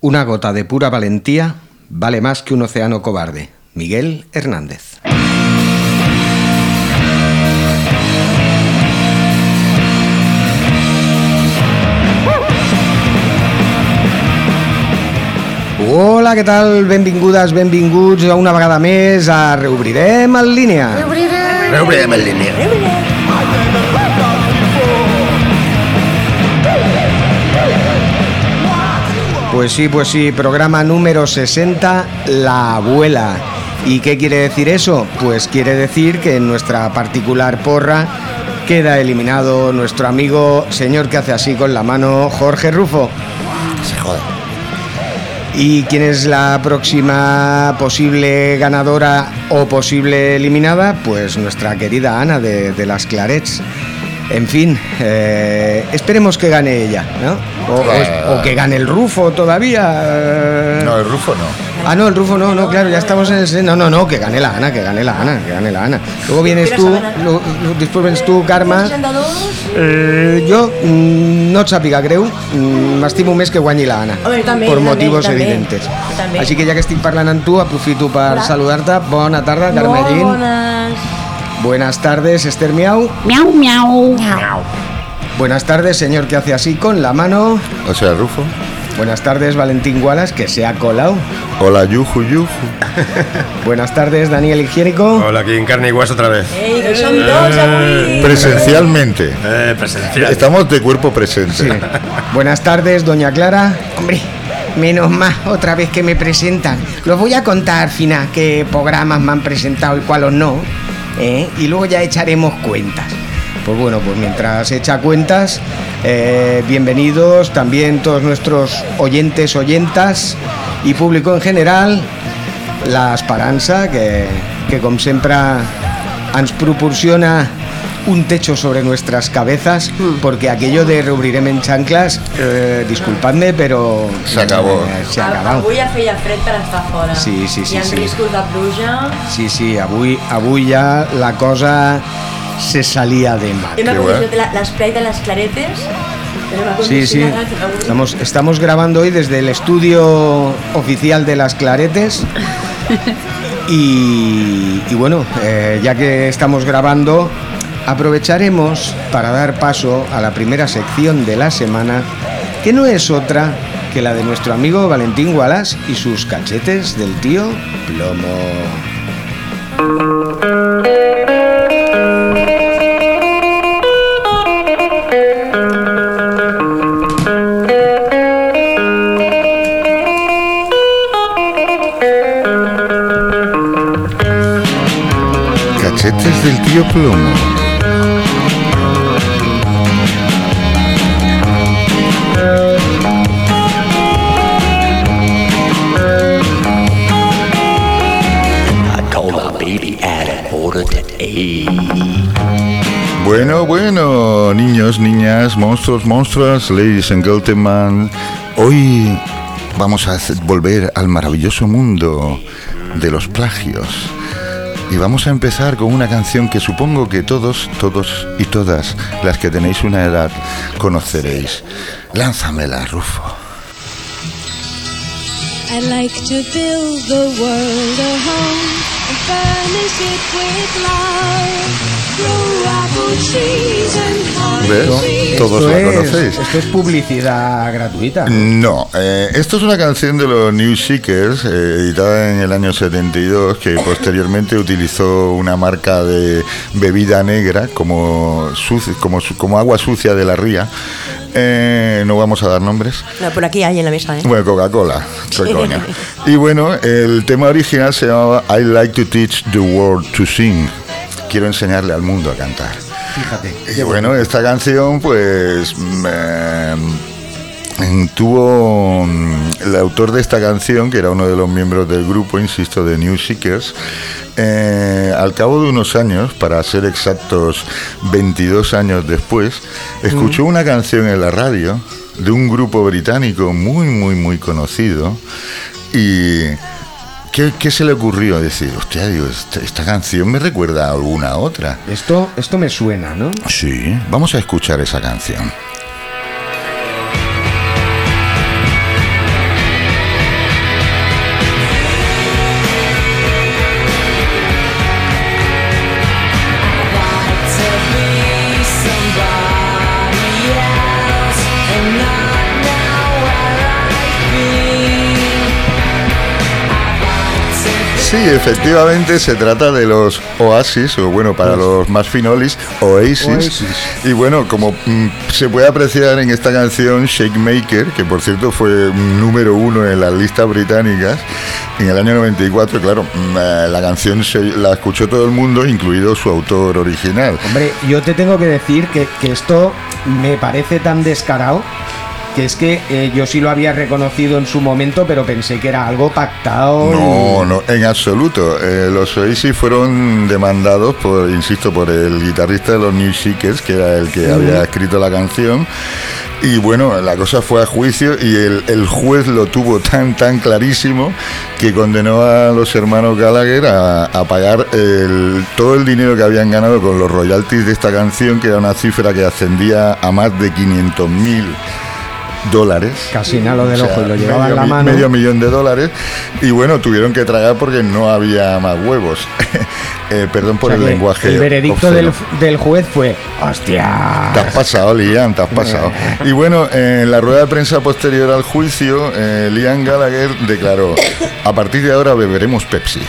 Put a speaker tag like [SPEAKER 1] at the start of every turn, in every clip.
[SPEAKER 1] Una gota de pura valentía vale más que un océano cobarde. Miguel Hernández. Hola, què tal? Benvingudes, benvinguts a una vegada més a Reobrirem en línia.
[SPEAKER 2] Reobrirem en línia.
[SPEAKER 1] Pues sí, pues sí, programa número 60, La Abuela. ¿Y qué quiere decir eso? Pues quiere decir que en nuestra particular porra queda eliminado nuestro amigo, señor que hace así con la mano, Jorge Rufo.
[SPEAKER 2] Se joda.
[SPEAKER 1] ¿Y quién es la próxima posible ganadora o posible eliminada? Pues nuestra querida Ana de, de las Clarets. En fin, eh, esperemos que gane ella, ¿no? O, o- o que gane el Rufo todavía. eh.
[SPEAKER 2] No, el Rufo no.
[SPEAKER 1] Ah, no, el Rufo no, no, claro, ya estamos en el... No, no, no, que gane la Ana, que gane la Ana, que gane la Ana. Luego vienes tú, lo- lo- después vienes tú, Karma. Eh, jo mm, no sàpiga greu, mm, m'estimo més que guanyi la Anna,
[SPEAKER 3] Home, també,
[SPEAKER 1] per motivos
[SPEAKER 3] també,
[SPEAKER 1] evidentes.
[SPEAKER 3] també.
[SPEAKER 1] Així que ja que estic parlant amb tu, aprofito per saludar-te. Bona tarda,
[SPEAKER 3] Molt bones.
[SPEAKER 1] Buenas tardes, Esther Miau.
[SPEAKER 3] Miau, miau.
[SPEAKER 1] Buenas tardes, señor que hace así con la mano.
[SPEAKER 2] O sea, Rufo.
[SPEAKER 1] Buenas tardes, Valentín Wallace, que se ha colado.
[SPEAKER 2] Hola, Yuju, Yuju.
[SPEAKER 1] Buenas tardes, Daniel Higiénico.
[SPEAKER 4] Hola, aquí en carne y hueso otra vez.
[SPEAKER 3] Que som tots avui.
[SPEAKER 2] Presencialmente.
[SPEAKER 4] Eh, presencial.
[SPEAKER 2] Estamos de cuerpo presente.
[SPEAKER 1] Sí. Buenas tardes, doña Clara. Hombre, menos más otra vez que me presentan. Los voy a contar al final qué programas me han presentado y cuáles no. ¿Eh? Y luego ya echaremos cuentas. Pues bueno, pues mientras echa cuentas, eh, bienvenidos también todos nuestros oyentes, oyentas y público en general. La esperança que, que com sempre ens proporciona un techo sobre nuestras cabezas porque aquello de reobrirem en chanclas eh, disculpadme pero
[SPEAKER 2] Se acabó.
[SPEAKER 1] eh, se ha acabado
[SPEAKER 3] Avui ja feia fred per estar fora.
[SPEAKER 1] Sí, sí, sí,
[SPEAKER 3] Hi ha
[SPEAKER 1] sí.
[SPEAKER 3] riscos de pluja.
[SPEAKER 1] sí, sí, avui, avui ja la cosa se salía de
[SPEAKER 3] Hem
[SPEAKER 1] madre
[SPEAKER 3] acondicionat la- l'esprai de les claretes. Hem
[SPEAKER 1] Sí, sí. Estamos, estamos grabando hoy desde el estudio oficial de las Claretes. Y, y bueno, eh, ya que estamos grabando, aprovecharemos para dar paso a la primera sección de la semana, que no es otra que la de nuestro amigo Valentín Wallace y sus cachetes del tío Plomo.
[SPEAKER 2] Cachetes del tío Plomo. Bueno, bueno, niños, niñas, monstruos, monstruas, ladies and gentlemen. Hoy vamos a volver al maravilloso mundo de los plagios. Y vamos a empezar con una canción que supongo que todos, todos y todas las que tenéis una edad conoceréis. Lánzamela, Rufo.
[SPEAKER 5] Home
[SPEAKER 2] ¿Ves? Todos
[SPEAKER 1] esto,
[SPEAKER 2] la
[SPEAKER 1] es,
[SPEAKER 2] conocéis.
[SPEAKER 1] esto es publicidad gratuita.
[SPEAKER 2] No, eh, esto es una canción de los New Seekers, eh, editada en el año 72, que posteriormente utilizó una marca de bebida negra como, suci- como, su- como agua sucia de la ría. Eh, no vamos a dar nombres.
[SPEAKER 3] No, por aquí hay en la mesa, ¿eh?
[SPEAKER 2] Bueno, Coca-Cola, qué coña. Y bueno, el tema original se llamaba I like to teach the world to sing. Quiero enseñarle al mundo a cantar.
[SPEAKER 1] Fíjate.
[SPEAKER 2] Y bueno, esta canción, pues. eh, tuvo. mm, El autor de esta canción, que era uno de los miembros del grupo, insisto, de New Seekers, eh, al cabo de unos años, para ser exactos 22 años después, escuchó una canción en la radio de un grupo británico muy, muy, muy conocido y ¿Qué, qué se le ocurrió? Decir, hostia, digo, esta, esta canción me recuerda a alguna otra.
[SPEAKER 1] Esto, esto me suena, ¿no?
[SPEAKER 2] Sí, vamos a escuchar esa canción. Sí, efectivamente se trata de los Oasis, o bueno, para los más finolis, Oasis.
[SPEAKER 1] Oasis.
[SPEAKER 2] Y bueno, como mm, se puede apreciar en esta canción, Shake Maker, que por cierto fue número uno en las listas británicas en el año 94, claro, mm, eh, la canción se, la escuchó todo el mundo, incluido su autor original.
[SPEAKER 1] Hombre, yo te tengo que decir que, que esto me parece tan descarado que es que eh, yo sí lo había reconocido en su momento, pero pensé que era algo pactado. y-
[SPEAKER 2] No, no, en absoluto. Eh, los Oasis fueron demandados por, insisto, por el guitarrista de los New Seekers, que era el que había escrito la canción. Y bueno, la cosa fue a juicio y el, el juez lo tuvo tan, tan clarísimo que condenó a los hermanos Gallagher a, a pagar el- todo el dinero que habían ganado con los royalties de esta canción, que era una cifra que ascendía a más de 500 mil dólares.
[SPEAKER 1] Casi nada lo del
[SPEAKER 2] O sea,
[SPEAKER 1] ojo y lo llevaba
[SPEAKER 2] medio
[SPEAKER 1] en la mano.
[SPEAKER 2] medio millón de dólares y bueno, tuvieron que tragar porque no había más huevos. Eh, perdón por
[SPEAKER 1] O sea
[SPEAKER 2] el lenguaje.
[SPEAKER 1] El veredicto del, del juez fue: ¡Hostia!
[SPEAKER 2] Te has pasado, Liam, te has pasado. Y bueno, en la rueda de prensa posterior al juicio, eh, Liam Gallagher declaró, a partir de ahora beberemos Pepsi.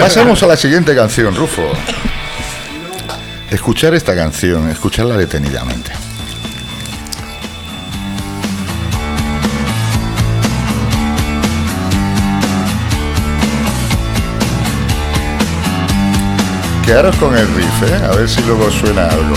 [SPEAKER 2] Pasamos a la siguiente canción, Rufo. Escuchar esta canción, escucharla detenidamente. Quedaros con el riff, ¿eh? a ver si luego suena algo.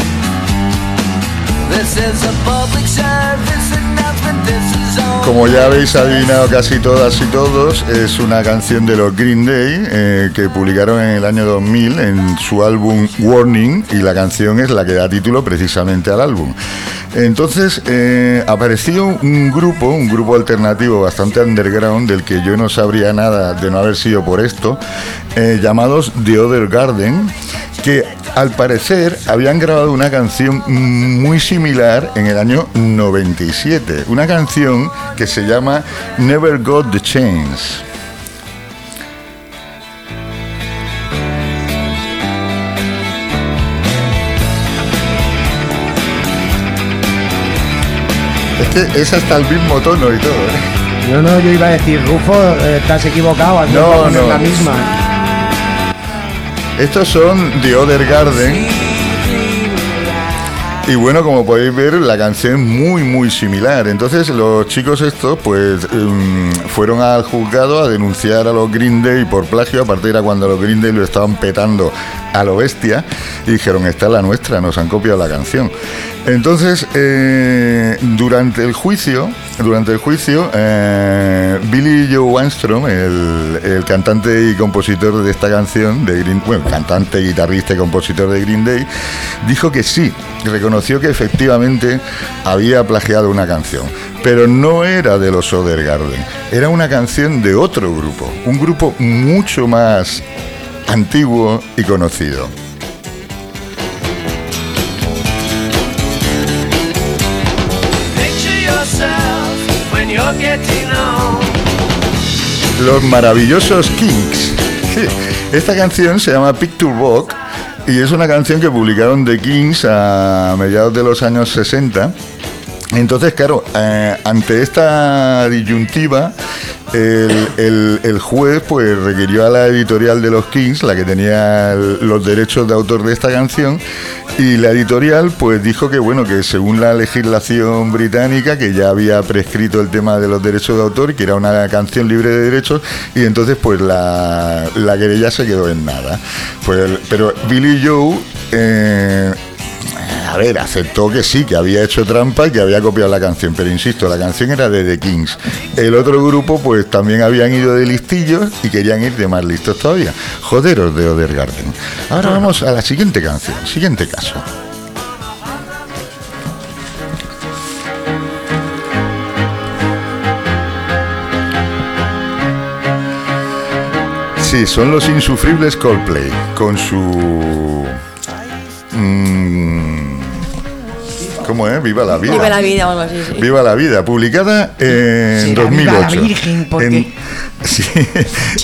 [SPEAKER 2] Como ya habéis adivinado casi todas y todos, es una canción de los Green Day eh, que publicaron en el año 2000 en su álbum Warning y la canción es la que da título precisamente al álbum. Entonces eh, apareció un grupo, un grupo alternativo bastante underground del que yo no sabría nada de no haber sido por esto, eh, llamados The Other Garden, que al parecer habían grabado una canción muy similar en el año 97, una canción que se llama Never Got the Chance. Que es hasta el mismo tono y todo. ¿eh?
[SPEAKER 1] No, no, yo iba a decir, Rufo, eh, has equivocado, has
[SPEAKER 2] No,
[SPEAKER 1] a
[SPEAKER 2] no.
[SPEAKER 1] la misma.
[SPEAKER 2] Estos son The Other Garden. Y bueno, como podéis ver, la canción es muy, muy similar. Entonces los chicos estos, pues, em, fueron al juzgado a denunciar a los Green Day por plagio. Aparte era cuando los Green Day lo estaban petando a lo bestia. Y dijeron, esta es la nuestra, nos han copiado la canción. Entonces, eh, durante el juicio, durante el juicio, eh, Billy Joe Armstrong, el, el cantante y compositor de esta canción, de Green, bueno, cantante, guitarrista y compositor de Green Day, dijo que sí, reconoció que efectivamente había plagiado una canción, pero no era de los Other Garden, era una canción de otro grupo, un grupo mucho más antiguo y conocido. Los maravillosos Kings. Sí, esta canción se llama Picture Book y es una canción que publicaron The Kings a mediados de los años 60. Entonces, claro, eh, ante esta disyuntiva, el, juez pues requirió a la editorial de los Kings, la que tenía los derechos de autor de esta canción, y la editorial pues dijo que bueno, que según la legislación británica, que ya había prescrito el tema de los derechos de autor, que era una canción libre de derechos, y entonces pues la, la querella se quedó en nada. Pues, pero Billy Joe... eh, a ver, aceptó que sí, que había hecho trampa y que había copiado la canción, pero insisto, la canción era de The Kings. El otro grupo, pues también habían ido de listillos y querían ir de más listos todavía. Joderos de Other Garden. Ahora vamos a la siguiente canción, siguiente caso. Sí, son los insufribles Coldplay, con su... mm, ¿Cómo es? Viva la vida.
[SPEAKER 3] Viva la vida o algo así, sí.
[SPEAKER 2] Viva la vida, publicada en
[SPEAKER 1] Será
[SPEAKER 2] 2008.
[SPEAKER 1] Viva la Virgen, porque-
[SPEAKER 2] En, sí,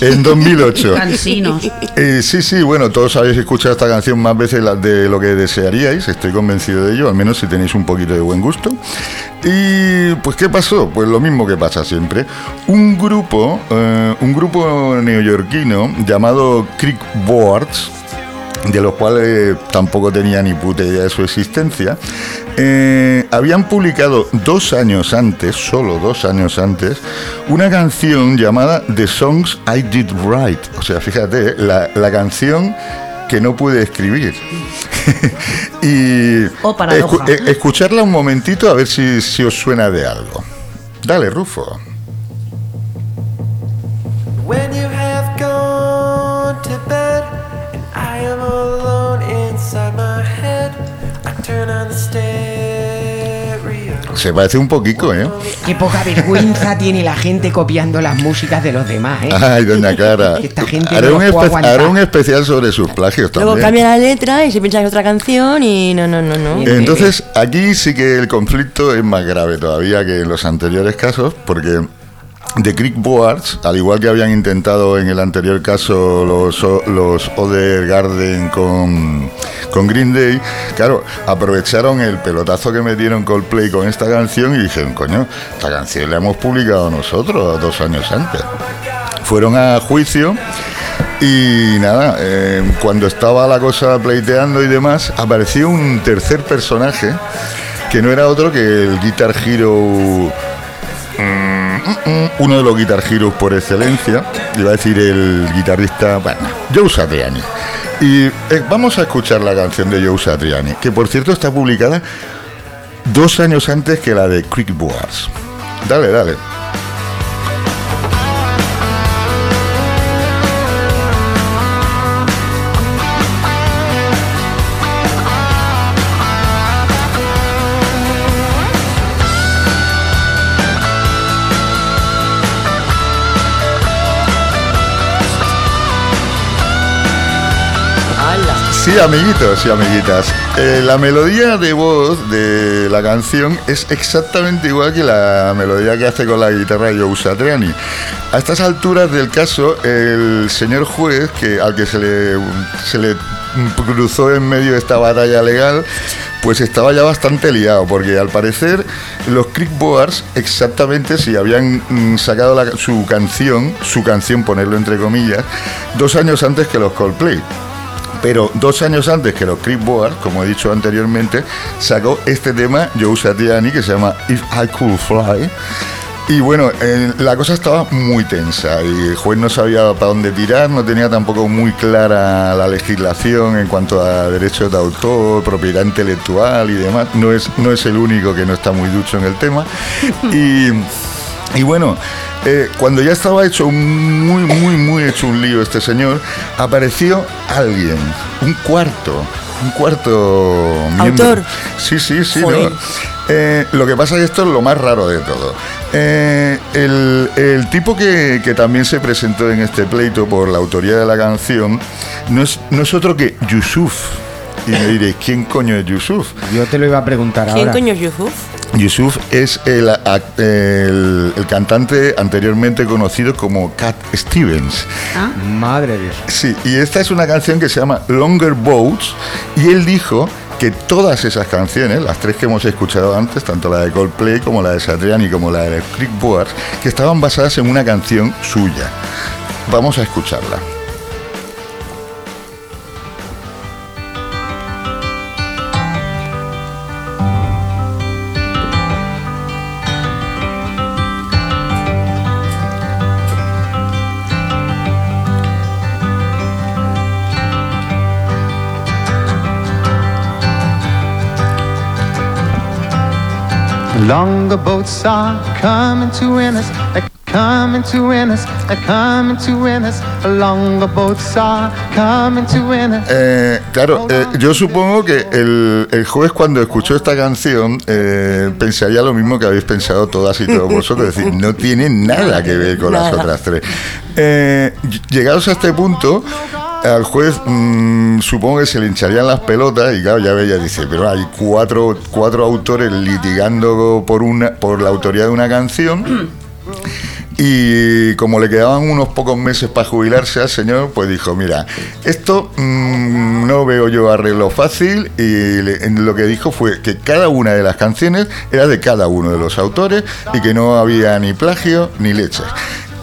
[SPEAKER 2] en 2008.
[SPEAKER 6] Cansinos.
[SPEAKER 2] Eh, sí, sí, bueno, todos habéis escuchado esta canción más veces de lo que desearíais, estoy convencido de ello, al menos si tenéis un poquito de buen gusto. Y pues, ¿qué pasó? Pues lo mismo que pasa siempre. Un grupo, eh, un grupo neoyorquino llamado Creek Boards, de los cuales tampoco tenía ni puta idea de su existencia, eh, habían publicado dos años antes, solo dos años antes, una canción llamada The Songs I Did Write. O sea, fíjate, la, la canción que no pude escribir. y
[SPEAKER 6] Oh, paradoja.
[SPEAKER 2] eh, escucharla un momentito a ver si, si os suena de algo. Dale, Rufo.
[SPEAKER 7] When you
[SPEAKER 2] Se parece un poquito, ¿eh?
[SPEAKER 1] Qué poca vergüenza tiene la gente copiando las músicas de los demás, ¿eh?
[SPEAKER 2] Ay, doña Clara.
[SPEAKER 1] Esta gente
[SPEAKER 2] haré,
[SPEAKER 1] no
[SPEAKER 2] un haré un especial sobre sus plagios
[SPEAKER 3] Luego
[SPEAKER 2] también.
[SPEAKER 3] cambia la letra y se piensa es otra canción y no, no, no, no.
[SPEAKER 1] Bien.
[SPEAKER 2] Entonces, aquí sí que el conflicto es más grave todavía que en los anteriores casos, porque The Creek Boards, al igual que habían intentado en el anterior caso los, los Other Garden con, con Green Day, claro, aprovecharon el pelotazo que metieron Coldplay con esta canción y dijeron, coño, esta canción la hemos publicado nosotros dos años antes. Fueron a juicio y nada, eh, cuando estaba la cosa pleiteando y demás, apareció un tercer personaje que no era otro que el Guitar Hero. Mm, mm, mm, Uno de los Guitar Heroes por excelencia, iba a decir el guitarrista, bueno, Joe Satriani. Y eh, vamos a escuchar la canción de Joe Satriani, que por cierto está publicada dos años antes que la de Creek Boards. Dale, dale. Sí, amiguitos y amiguitas. Eh, la melodía de voz de la canción es exactamente igual que la melodía que hace con la guitarra Joe Satriani. A estas alturas del caso, el señor juez, que, al que se le, cruzó en medio de esta batalla legal, pues estaba ya bastante liado, porque al parecer los Creek Boards exactamente si habían mm, sacado su canción, su canción, ponerlo entre comillas, dos años antes que los Coldplay. Pero dos años antes que los Creep Board, como he dicho anteriormente, sacó este tema Joe Satriani que se llama If I Could Fly. Y bueno, eh, la cosa estaba muy tensa y el juez no sabía para dónde tirar, no tenía tampoco muy clara la legislación en cuanto a derechos de autor, propiedad intelectual y demás. No es, no es el único que no está muy ducho en el tema. Y, y bueno, eh, cuando ya estaba hecho un muy, muy, muy hecho un lío este señor, apareció alguien, un cuarto, un cuarto miembro.
[SPEAKER 3] Autor.
[SPEAKER 2] Sí, sí, sí.
[SPEAKER 3] Joder.
[SPEAKER 2] ¿no? Eh, lo que pasa es que esto es lo más raro de todo. Eh, el, el tipo que, que también se presentó en este pleito por la autoría de la canción no es, no es otro que Yusuf. Y me diréis, ¿quién coño es Yusuf?
[SPEAKER 1] Yo te lo iba a preguntar
[SPEAKER 3] ¿Quién
[SPEAKER 1] ahora.
[SPEAKER 3] coño es Yusuf?
[SPEAKER 2] Yusuf es el, el- el cantante anteriormente conocido como Cat Stevens.
[SPEAKER 1] Madre de Dios.
[SPEAKER 2] Sí, y esta es una canción que se llama Longer Boats y él dijo que todas esas canciones, las tres que hemos escuchado antes, tanto la de Coldplay como la de Satriani como la de Creek Boards, que estaban basadas en una canción suya. Vamos a escucharla.
[SPEAKER 8] Longer boats are coming to win us. They're coming to win us. They're coming to win us. Longer boats are coming to win us.
[SPEAKER 2] Eh, claro, eh, yo supongo que el, el juez cuando escuchó esta canción eh, pensaría lo mismo que habéis pensado todas y todos vosotros, es decir, no tiene nada que ver con las otras tres. Eh, ll- llegados a este punto, al juez mm, supongo que se le hincharían las pelotas y claro, ya veía, dice, pero hay cuatro, cuatro autores litigando por, una, por la autoría de una canción. Y como le quedaban unos pocos meses para jubilarse al señor, pues dijo, mira, esto mm, no veo yo arreglo fácil y lo que dijo fue que cada una de las canciones era de cada uno de los autores y que no había ni plagio ni leches.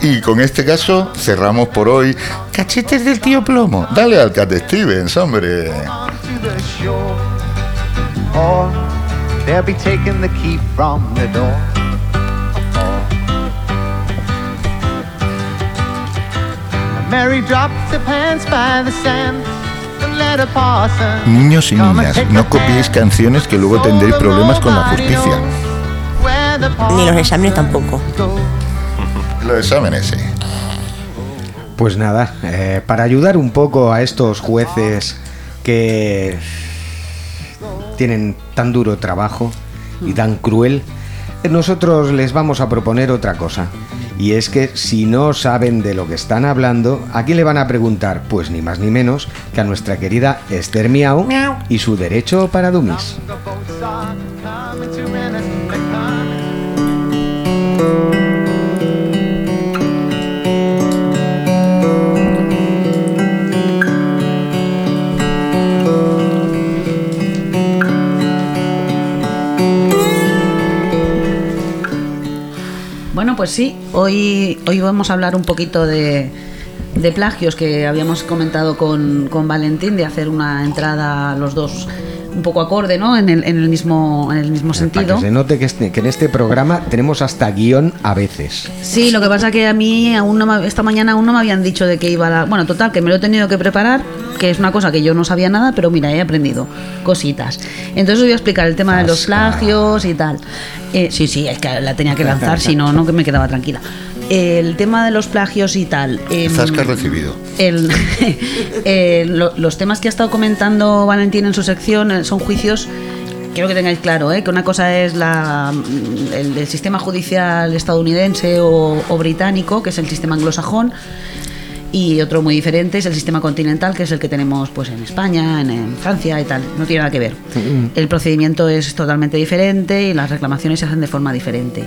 [SPEAKER 2] Y con este caso cerramos por hoy. Cachetes del tío Plomo. Dale al Cat Stevens, hombre. Niños y niñas, no copiéis canciones que luego tendréis problemas con la justicia.
[SPEAKER 3] Ni los exámenes tampoco.
[SPEAKER 8] Goes.
[SPEAKER 2] Los exámenes, sí.
[SPEAKER 1] Pues nada, eh, para ayudar un poco a estos jueces que tienen tan duro trabajo y tan cruel, nosotros les vamos a proponer otra cosa. Y es que si no saben de lo que están hablando, ¿a quién le van a preguntar? Pues ni más ni menos que a nuestra querida Esther Miau y su derecho para dummies.
[SPEAKER 6] Bueno, pues sí, hoy, hoy vamos a hablar un poquito de, de plagios que habíamos comentado con, con Valentín, de hacer una entrada los dos un poco acorde, ¿no? En el, en el mismo, en el mismo
[SPEAKER 1] Para
[SPEAKER 6] sentido.
[SPEAKER 1] que se note que, este- que en este programa tenemos hasta guion a veces.
[SPEAKER 6] Sí, lo que pasa que a mí aún no me- esta mañana aún no me habían dicho de que iba a dar. Bueno, total, que me lo he tenido que preparar, que es una cosa que yo no sabía nada, pero mira, he aprendido cositas. Entonces os voy a explicar el tema de los plagios y tal. Eh, sí, sí, es que la tenía que lanzar, si no, no que me quedaba tranquila. El tema de los plagios y tal. em,
[SPEAKER 2] Zasca recibido.
[SPEAKER 6] el- eh, lo- los temas que ha estado comentando Valentín en su sección eh, son juicios. Quiero que tengáis claro, ¿eh? que una cosa es la, mm, el, el sistema judicial estadounidense o, o británico, que es el sistema anglosajón, y otro muy diferente es el sistema continental, que es el que tenemos pues en España, en, en Francia y tal. No tiene nada que ver. El procedimiento es totalmente diferente y las reclamaciones se hacen de forma diferente.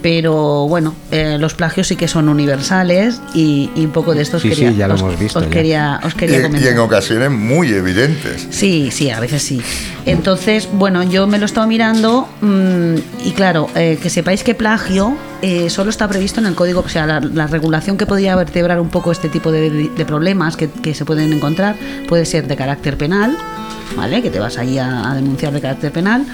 [SPEAKER 6] Pero bueno, eh, los plagios sí que son universales y, y un poco de estos
[SPEAKER 1] Sí,
[SPEAKER 6] quería,
[SPEAKER 1] sí, ya lo
[SPEAKER 6] os,
[SPEAKER 1] hemos visto
[SPEAKER 6] os
[SPEAKER 1] ya.
[SPEAKER 6] quería, os
[SPEAKER 2] Y,
[SPEAKER 6] quería
[SPEAKER 2] y
[SPEAKER 6] comentar.
[SPEAKER 2] en ocasiones muy evidentes.
[SPEAKER 6] Sí, sí, a veces sí. Entonces, bueno, yo me lo he estado mirando mm, y claro, eh, que sepáis que plagio eh, solo está previsto en el código, o sea, la, la regulación que podría vertebrar un poco este tipo de, de problemas que, que se pueden encontrar puede ser de carácter penal, ¿vale? Que te vas ahí a, a denunciar de carácter penal.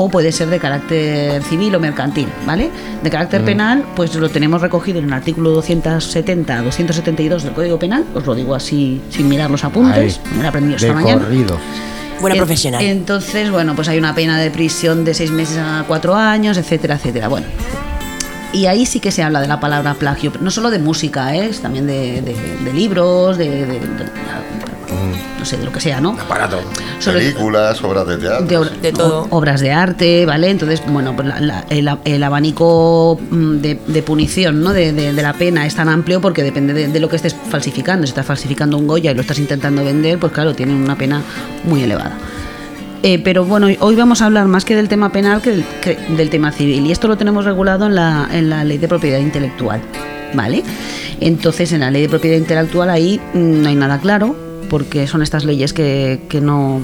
[SPEAKER 6] O puede ser de carácter civil o mercantil, ¿vale? De carácter penal, pues lo tenemos recogido en el artículo 270, 272 del Código Penal, os lo digo así sin mirar los apuntes,
[SPEAKER 1] Ahí,
[SPEAKER 6] me lo he aprendido
[SPEAKER 1] de
[SPEAKER 6] esta mañana.
[SPEAKER 1] corrido.
[SPEAKER 3] Buena
[SPEAKER 6] En-
[SPEAKER 3] profesional.
[SPEAKER 6] Entonces, bueno, pues hay una pena de prisión de seis meses a cuatro años, etcétera, etcétera. Bueno. Y ahí sí que se habla de la palabra plagio, no solo de música, ¿eh? es también de, de- de libros, de, de- de- no sé, de lo que sea, ¿no?
[SPEAKER 4] Aparato.
[SPEAKER 6] Sobre-
[SPEAKER 2] Películas, obras de teatro.
[SPEAKER 6] de, obra-
[SPEAKER 3] De todo.
[SPEAKER 6] o- obras de arte, ¿vale? Entonces, bueno, pues la- la- el, el abanico mm, de, de punición, ¿no? De, de- de la pena es tan amplio porque depende de, de lo que estés falsificando. Si estás falsificando un Goya y lo estás intentando vender, pues claro, tiene una pena muy elevada. Eh, pero bueno, hoy vamos a hablar más que del tema penal que del, que del tema civil. Y esto lo tenemos regulado en la, en la ley de propiedad intelectual. ¿Vale? Entonces, en la ley de propiedad intelectual ahí mm, no hay nada claro, porque son estas leyes que, que no.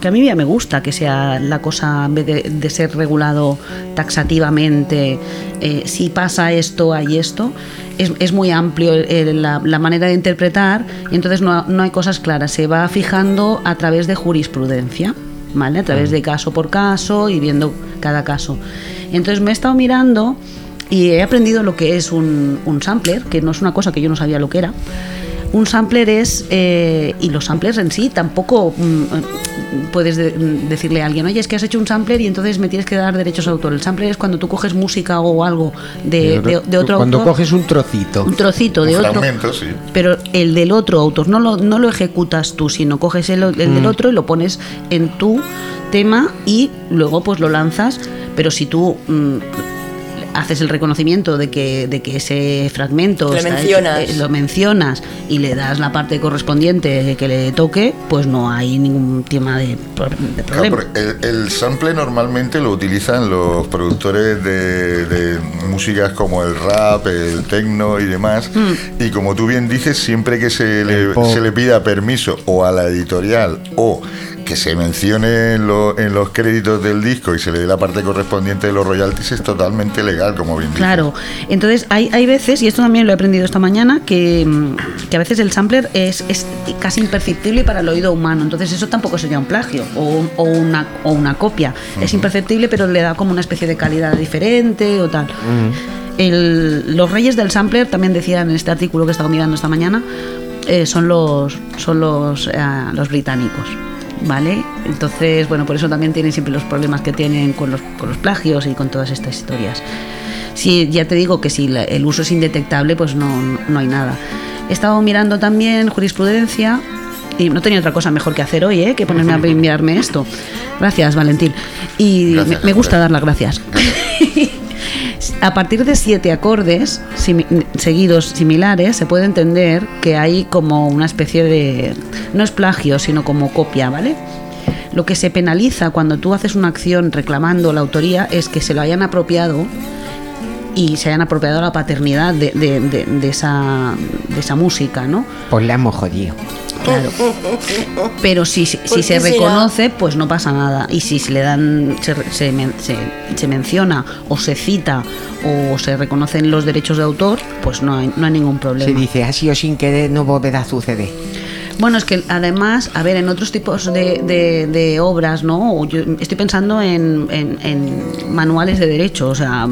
[SPEAKER 6] que a mí ya me gusta que sea la cosa, en vez de, de ser regulado taxativamente, eh, si pasa esto, hay esto. Es, es muy amplio eh, la, la manera de interpretar y entonces no, no hay cosas claras. Se va fijando a través de jurisprudencia. ¿vale? A través de caso por caso y viendo cada caso. Entonces me he estado mirando y he aprendido lo que es un, un sampler, que no es una cosa que yo no sabía lo que era. Un sampler es, eh, y los samplers en sí tampoco mm, puedes de- mm, decirle a alguien, oye, es que has hecho un sampler y entonces me tienes que dar derechos de autor. El sampler es cuando tú coges música o algo de, de- de otro
[SPEAKER 1] Cuando
[SPEAKER 6] autor,
[SPEAKER 1] coges un trocito.
[SPEAKER 6] un trocito de
[SPEAKER 2] Un
[SPEAKER 6] otro,
[SPEAKER 2] fragmento, sí.
[SPEAKER 6] pero el del otro autor no lo, no lo ejecutas tú, sino coges el, el
[SPEAKER 1] Mm.
[SPEAKER 6] del otro y lo pones en tu tema y luego pues lo lanzas. Pero si tú mm, haces el reconocimiento de que, de que ese fragmento
[SPEAKER 3] Lo
[SPEAKER 6] está hecho-
[SPEAKER 3] mencionas.
[SPEAKER 6] eh, lo mencionas y le das la parte correspondiente que le toque, pues no hay ningún tema de, pro- de
[SPEAKER 2] Claro,
[SPEAKER 6] problema.
[SPEAKER 2] porque el, el sample normalmente lo utilizan los productores de, de músicas como el rap, el techno y demás.
[SPEAKER 6] Mm.
[SPEAKER 2] Y como tú bien dices, siempre que se le, se le pida permiso o a la editorial o que se mencione en, lo- en los créditos del disco y se le dé la parte correspondiente de los royalties es totalmente legal, como bien dices.
[SPEAKER 6] Claro, entonces hay, hay veces, y esto también lo he aprendido esta mañana, que, mm, que a veces el sampler es, es casi imperceptible para el oído humano, entonces eso tampoco sería un plagio o, un- o una, o una copia. Es imperceptible, pero le da como una especie de calidad diferente o tal. El- los reyes del sampler, también decían en este artículo que he estado mirando esta mañana, eh, son los, son los, eh, los británicos. ¿Vale? Entonces, bueno, por eso también tienen siempre los problemas que tienen con los, con los plagios y con todas estas historias. Si ya te digo que si la- el uso es indetectable, pues no, no hay nada. He estado mirando también jurisprudencia y no tenía otra cosa mejor que hacer hoy, ¿eh? que ponerme a mirarme esto. Gracias, Valentín. Y
[SPEAKER 2] Gracias,
[SPEAKER 6] me, me gusta dar las gracias. A partir de siete acordes seguidos similares, se puede entender que hay como una especie de. No es plagio, sino como copia, ¿vale? Lo que se penaliza cuando tú haces una acción reclamando la autoría es que se lo hayan apropiado y se hayan apropiado la paternidad de, de- de- esa, esa música, ¿no?
[SPEAKER 1] Pues la hemos jodido.
[SPEAKER 6] Claro. Pero si, si,
[SPEAKER 3] ¿Por
[SPEAKER 6] si se
[SPEAKER 3] será?
[SPEAKER 6] reconoce, pues no pasa nada. Y si se le dan, se, se se- se menciona o se cita o se reconocen los derechos de autor, pues no hay, no hay ningún
[SPEAKER 1] Se
[SPEAKER 6] problema.
[SPEAKER 1] dice así o sin querer no volverá a suceder.
[SPEAKER 6] Bueno, es que además, a ver, en otros tipos de, de- de obras, ¿no? Yo estoy pensando en, en- en manuales de derecho, o sea,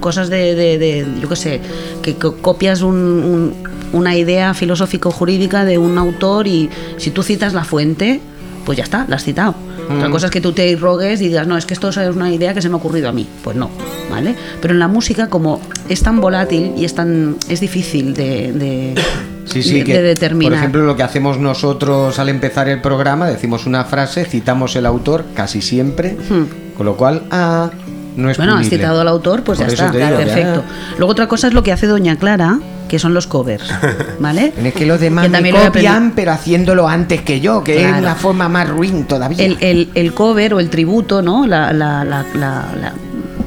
[SPEAKER 6] cosas de, de- de- yo qué sé, que co- copias un- un- una idea filosófico-jurídica de un autor y si tú citas la fuente, pues ya está, la has citado. Otra cosa es que tú te rogues y digas, no, es que esto es una idea que se me ha ocurrido a mí. Pues no, ¿vale? Pero en la música, como es tan volátil y es tan es difícil de, de-
[SPEAKER 1] Sí, sí,
[SPEAKER 6] de-
[SPEAKER 1] que,
[SPEAKER 6] de determinar.
[SPEAKER 1] Por ejemplo, lo que hacemos nosotros al empezar el programa, decimos una frase, citamos el autor casi siempre, con lo cual, ah, no es
[SPEAKER 6] Hmm. Bueno, has citado al autor, pues
[SPEAKER 1] Por
[SPEAKER 6] ya está,
[SPEAKER 1] digo,
[SPEAKER 6] perfecto.
[SPEAKER 1] ya.
[SPEAKER 6] Luego otra cosa es lo que hace Doña Clara, que son los covers, ¿vale?
[SPEAKER 1] Es que los demás
[SPEAKER 6] Que
[SPEAKER 1] me
[SPEAKER 6] también
[SPEAKER 1] copian, pero haciéndolo antes que yo, que
[SPEAKER 6] Claro.
[SPEAKER 1] es una forma más ruin todavía.
[SPEAKER 6] El, el- el cover o el tributo, ¿no? La, la, la, la- la-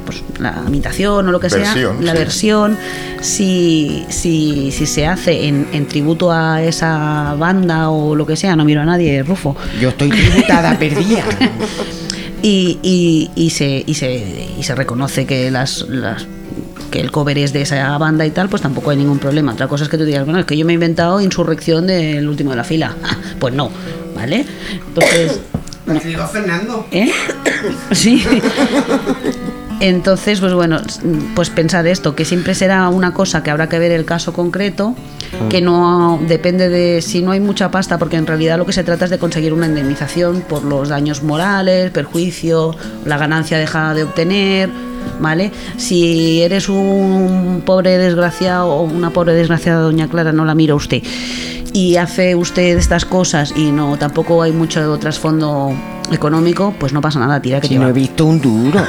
[SPEAKER 6] pues, la imitación o lo que
[SPEAKER 2] Versión,
[SPEAKER 6] sea, la
[SPEAKER 2] sí.
[SPEAKER 6] versión, si, si, si se hace en, en tributo a esa banda o lo que sea, no miro a nadie, Rufo,
[SPEAKER 1] Yo estoy tributada, perdida.
[SPEAKER 6] y, y, y se, y, se, y se reconoce que las, las que el cover es de esa banda y tal, pues tampoco hay ningún problema. Otra cosa es que tú digas, bueno, es que yo me he inventado Insurrección del último de la fila. Pues no, ¿vale? Entonces,
[SPEAKER 1] digo Fernando.
[SPEAKER 6] ¿eh? Sí. Entonces, pues bueno, pues pensar esto, que siempre será una cosa que habrá que ver el caso concreto, que no depende de si no hay mucha pasta, porque en realidad lo que se trata es de conseguir una indemnización por los daños morales, perjuicio, la ganancia dejada de obtener, ¿vale? Si eres un pobre desgraciado o una pobre desgraciada, doña Clara, no la mira usted y hace usted estas cosas y no tampoco hay mucho trasfondo económico, pues no pasa nada, tira que
[SPEAKER 1] Si
[SPEAKER 6] te
[SPEAKER 1] no he visto un duro.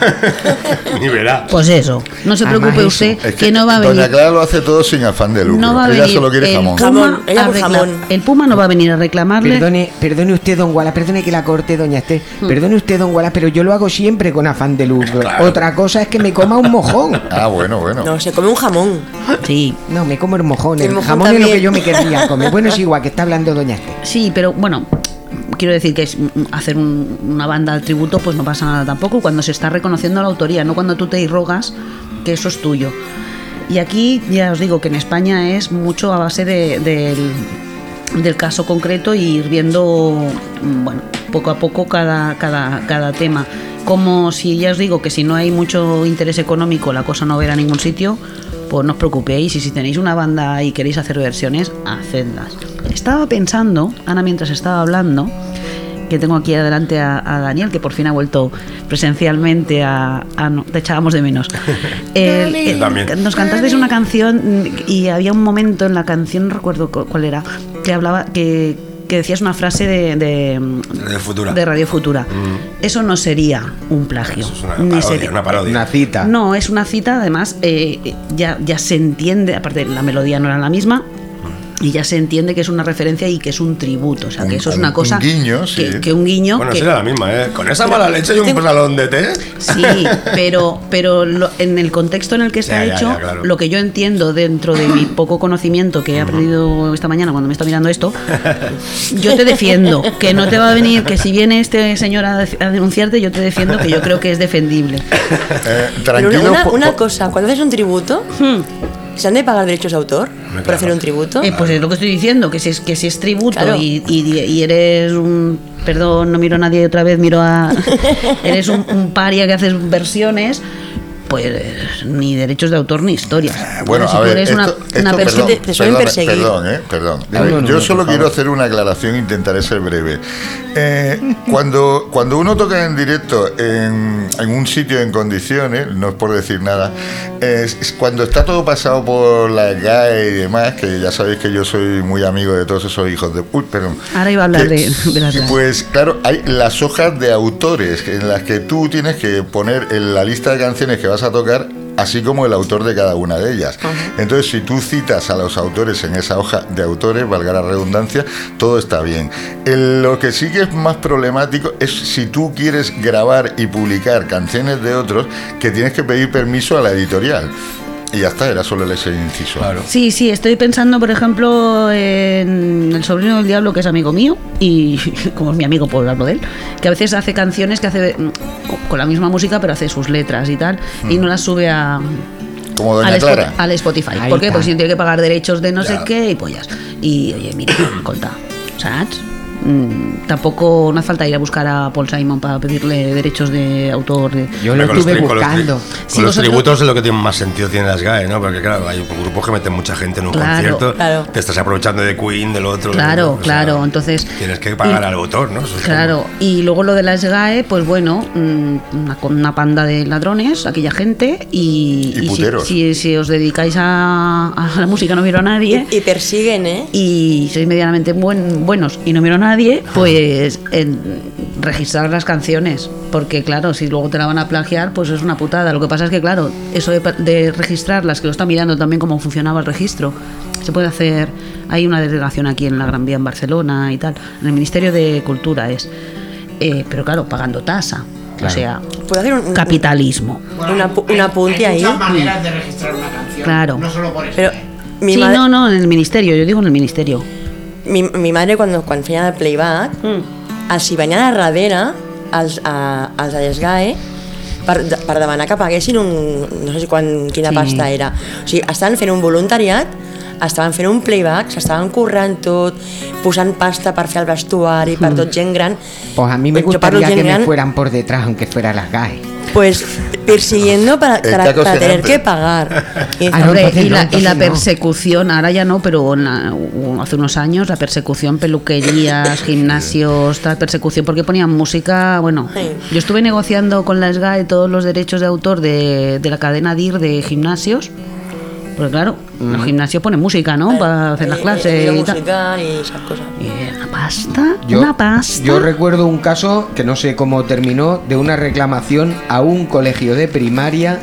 [SPEAKER 4] Ni verá.
[SPEAKER 6] Pues eso, no se
[SPEAKER 1] Además
[SPEAKER 6] preocupe
[SPEAKER 1] eso,
[SPEAKER 6] usted
[SPEAKER 2] Es
[SPEAKER 6] que, no va a
[SPEAKER 2] Doña
[SPEAKER 6] venir.
[SPEAKER 2] Clara lo hace todo sin afán de lucro.
[SPEAKER 6] No va a
[SPEAKER 2] Ella
[SPEAKER 6] venir
[SPEAKER 2] solo quiere
[SPEAKER 6] el
[SPEAKER 2] jamón.
[SPEAKER 6] Puma,
[SPEAKER 3] Jamón, ella jamón.
[SPEAKER 6] el Puma no va a venir a reclamarle.
[SPEAKER 1] Perdone, perdone usted, don Wallace, perdone que la corte, doña Esther.
[SPEAKER 6] Hmm.
[SPEAKER 1] Perdone usted, don Wallace, pero yo lo hago siempre con afán de lucro. Otra cosa es que me coma un mojón.
[SPEAKER 2] Ah, bueno, bueno.
[SPEAKER 3] No, se come un jamón.
[SPEAKER 6] Sí,
[SPEAKER 1] No, me como el mojón.
[SPEAKER 3] El
[SPEAKER 1] El,
[SPEAKER 3] mojón
[SPEAKER 1] jamón es lo
[SPEAKER 3] también.
[SPEAKER 1] que yo me querría comer. Bueno, es igual que está hablando doña Esther.
[SPEAKER 6] sí, pero bueno, quiero decir que es, mm, hacer un- una banda de tributo pues no pasa nada tampoco cuando se está reconociendo la autoría, no cuando tú te irrogas que eso es tuyo. Y aquí ya os digo que en España es mucho a base de- del, del caso concreto y ir viendo, mm, bueno, poco a poco cada, cada, cada tema. Como si ya os digo que si no hay mucho interés económico la cosa no verá a ningún sitio, pues no os preocupéis y si tenéis una banda y queréis hacer versiones, hacedlas. Estaba pensando, Ana, mientras estaba hablando, que tengo aquí adelante a, a Daniel, que por fin ha vuelto presencialmente a... a- no, te echábamos de menos. El- el-
[SPEAKER 4] También.
[SPEAKER 6] nos cantasteis una canción y había un momento en la canción, no recuerdo cu- cuál era, que hablaba, que, que decías una frase de, de,
[SPEAKER 4] Radio Futura.
[SPEAKER 6] de Radio Futura. Eso no sería un plagio.
[SPEAKER 4] Eso es una parodia,
[SPEAKER 6] sería-
[SPEAKER 4] una parodia.
[SPEAKER 1] Una cita.
[SPEAKER 6] No, es una cita, además, eh, ya, ya se entiende, aparte la melodía no era la misma. Y ya se entiende que es una referencia y que es un tributo. O sea, que
[SPEAKER 2] Un-
[SPEAKER 6] eso es
[SPEAKER 2] un-
[SPEAKER 6] una cosa.
[SPEAKER 2] un guiño,
[SPEAKER 6] que,
[SPEAKER 2] sí.
[SPEAKER 6] que un guiño.
[SPEAKER 4] Bueno,
[SPEAKER 6] que,
[SPEAKER 4] será la misma, ¿eh? Con esa mala leche y un salón de té.
[SPEAKER 6] Sí, pero, pero lo- en el contexto en el que está
[SPEAKER 4] Ya, ya,
[SPEAKER 6] hecho,
[SPEAKER 4] ya, claro.
[SPEAKER 6] lo que yo entiendo dentro de mi poco conocimiento que he aprendido esta mañana cuando me está mirando esto, yo te defiendo, que no te va a venir, que si viene este señor a, denunciarte, yo te defiendo que yo creo que es defendible.
[SPEAKER 2] Eh,
[SPEAKER 3] Pero
[SPEAKER 2] tranquilo.
[SPEAKER 3] una, una- una cosa, cuando haces un tributo, ¿se han de pagar derechos de autor por hacer un tributo?
[SPEAKER 6] Eh, pues es lo que estoy diciendo, que si es, que si es tributo
[SPEAKER 3] Claro.
[SPEAKER 6] y, y- y eres un... Perdón, no miro a nadie otra vez, miro a... eres un, un paria que haces versiones, pues ni derechos de autor ni historias.
[SPEAKER 2] Bueno,
[SPEAKER 6] si
[SPEAKER 2] a ver, esto,
[SPEAKER 6] una,
[SPEAKER 2] esto,
[SPEAKER 6] una
[SPEAKER 2] perdón,
[SPEAKER 6] persona...
[SPEAKER 3] te- te suelen
[SPEAKER 2] perdón,
[SPEAKER 3] perseguir.
[SPEAKER 2] Perdón, eh, perdón.
[SPEAKER 1] No,
[SPEAKER 2] ver,
[SPEAKER 1] no, no,
[SPEAKER 2] yo
[SPEAKER 1] no,
[SPEAKER 2] solo quiero hacer una aclaración, intentaré ser breve. Eh, cuando, cuando uno toca en directo en, en un sitio en condiciones, no es por decir nada, es, cuando está todo pasado por la GAE y demás, que ya sabéis que yo soy muy amigo de todos esos hijos de... Uy, perdón.
[SPEAKER 6] Ahora iba a hablar
[SPEAKER 2] Que-
[SPEAKER 6] de, de las.
[SPEAKER 2] Pues claro, hay las hojas de autores en las que tú tienes que poner en la lista de canciones que vas a tocar, así como el autor de cada una de ellas. Entonces, si tú citas a los autores en esa hoja de autores, valga la redundancia, todo está bien. El- lo que sí que es más problemático es si tú quieres grabar y publicar canciones de otros, que tienes que pedir permiso a la editorial. Y ya está, era solo ese inciso.
[SPEAKER 4] Claro.
[SPEAKER 6] Sí, sí, estoy pensando, por ejemplo, en el sobrino del diablo, que es amigo mío, y como es mi amigo, puedo hablarlo de él, que a veces hace canciones que hace mm, con la misma música, pero hace sus letras y tal, y no las sube a,
[SPEAKER 2] Como Doña
[SPEAKER 6] al,
[SPEAKER 2] Clara.
[SPEAKER 6] al Spotify.
[SPEAKER 1] Ahí
[SPEAKER 6] ¿Por qué?
[SPEAKER 1] está.
[SPEAKER 6] Porque si tiene que pagar derechos de no sé qué y pollas. Y oye, mira, conta, ¿sabes? Mm, tampoco no hace falta ir a buscar a Paul Simon para pedirle derechos de autor. De...
[SPEAKER 1] Yo lo estuve
[SPEAKER 4] tri- con los tri-
[SPEAKER 1] buscando.
[SPEAKER 4] Con
[SPEAKER 6] Si
[SPEAKER 4] los
[SPEAKER 6] vosotros-
[SPEAKER 4] tributos es lo que tiene más sentido tiene las GAE, ¿no? Porque claro, hay grupos que meten mucha gente en un
[SPEAKER 6] Claro,
[SPEAKER 4] concierto,
[SPEAKER 3] claro.
[SPEAKER 4] te estás aprovechando de Queen, del otro.
[SPEAKER 6] Claro,
[SPEAKER 4] o sea,
[SPEAKER 6] claro, entonces-
[SPEAKER 4] Tienes que pagar
[SPEAKER 6] y-
[SPEAKER 4] al autor, ¿no? Eso es
[SPEAKER 6] Claro, y luego lo de las GAE, pues bueno, mm, una, con una panda de ladrones, aquella gente, y,
[SPEAKER 2] Y
[SPEAKER 6] si-
[SPEAKER 2] puteros.
[SPEAKER 6] si, si os dedicáis a, a la música no miro a nadie,
[SPEAKER 3] Y persiguen, ¿eh?
[SPEAKER 6] y sois medianamente buen- buenos y no miro a nadie, pues en- registrar las canciones. Porque claro, si luego te la van a plagiar, pues es una putada. Lo que pasa es que, claro, eso de, de registrarlas, que lo está mirando también cómo funcionaba el registro, se puede hacer. Hay una delegación aquí en la Gran Vía en Barcelona y tal. En el Ministerio de Cultura es. Eh, pero claro, pagando tasa. O
[SPEAKER 1] Claro.
[SPEAKER 6] sea,
[SPEAKER 3] Puedo hacer un, un-
[SPEAKER 6] capitalismo.
[SPEAKER 3] una pu- un apunte ahí.
[SPEAKER 9] maneras de registrar una canción.
[SPEAKER 6] Claro.
[SPEAKER 9] No solo por eso.
[SPEAKER 3] Pero mi,
[SPEAKER 6] sí,
[SPEAKER 3] madre,
[SPEAKER 6] no, no, en el ministerio, yo digo en el ministerio.
[SPEAKER 3] Mi, mi madre, quan, quan feia de playback, els hi venia de darrere als, a, als Allesgae per, de- per demanar que paguessin un... no sé si quan, quina
[SPEAKER 6] Sí.
[SPEAKER 3] pasta era. O sigui, estaven fent un voluntariat, estaven fent un playback, s'estaven currant tot, posant pasta per fer el vestuari, per tot gent gran.
[SPEAKER 1] Pues a mí me gustaría que me
[SPEAKER 3] gran,
[SPEAKER 1] fueran por detrás, aunque fuera las GAE.
[SPEAKER 3] Pues persiguiendo para, para, para tener que pagar. Y
[SPEAKER 1] Ah, no,
[SPEAKER 6] y,
[SPEAKER 1] no,
[SPEAKER 6] la, y la
[SPEAKER 1] no.
[SPEAKER 6] persecución, ahora ya no, pero en la- hace unos años, la persecución, peluquerías, gimnasios, tal persecución, porque ponían música. Bueno,
[SPEAKER 3] Sí.
[SPEAKER 6] yo estuve negociando con la SGAE todos los derechos de autor de, de la cadena DIR de gimnasios. Porque claro, los gimnasios ponen música, ¿no? Para hacer las clases
[SPEAKER 3] y,
[SPEAKER 6] y tal.
[SPEAKER 3] y esas cosas.
[SPEAKER 6] Y una pasta, una pasta.
[SPEAKER 1] yo recuerdo un caso que no sé cómo terminó de una reclamación a un colegio de primaria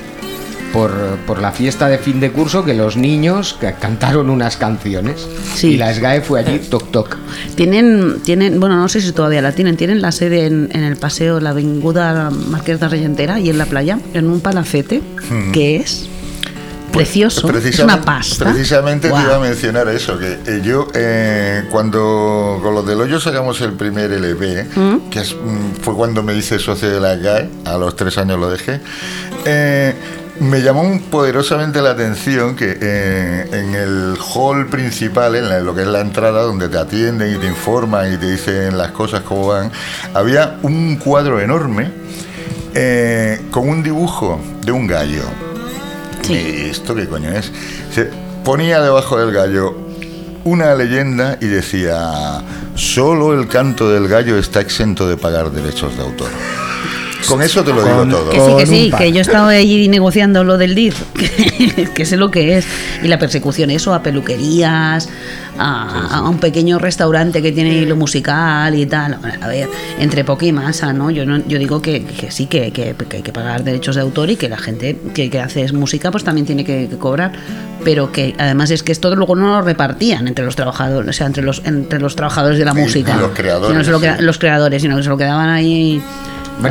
[SPEAKER 1] por, por la fiesta de fin de curso que los niños cantaron unas canciones
[SPEAKER 6] Sí.
[SPEAKER 1] y la SGAE fue allí toc toc.
[SPEAKER 6] Tienen, tienen, bueno, no sé si todavía la tienen, tienen la sede en, en el paseo, la avenida Marqués de Regentera y en la playa, en un palacete, que es precioso, es una pasta.
[SPEAKER 2] Precisamente te iba a mencionar eso, que eh, yo eh, cuando con los del hoyo sacamos el primer LP,
[SPEAKER 6] ¿Mm?
[SPEAKER 2] que es, mm, fue cuando me hice socio de la GAE, a los tres años lo dejé, eh, me llamó poderosamente la atención que eh, en el hall principal, en la- lo que es la entrada donde te atienden y te informan y te dicen las cosas cómo van, había un cuadro enorme eh, con un dibujo de un gallo. ¿Y ¿Esto qué coño es? Se ponía debajo del gallo una leyenda y decía, solo el canto del gallo está exento de pagar derechos de autor. Con eso te lo digo
[SPEAKER 1] Con-
[SPEAKER 2] todo.
[SPEAKER 6] Que sí, que sí, que yo estaba allí negociando lo del DIF, que, que sé lo que es. Y la persecución, eso, a peluquerías, a, a un pequeño restaurante que tiene hilo musical y tal. A ver, entre poca y masa, ¿no? Yo, no, yo digo que, que sí, que, que- que hay que pagar derechos de autor y que la gente que, que hace música pues también tiene que, que cobrar. Pero que además es que esto luego no lo repartían entre los trabajadores, o sea, entre los, entre los trabajadores de la
[SPEAKER 2] Y- y
[SPEAKER 6] música.
[SPEAKER 2] los creadores,
[SPEAKER 6] Sino que se lo
[SPEAKER 2] sí.
[SPEAKER 6] los creadores, sino que se lo quedaban ahí.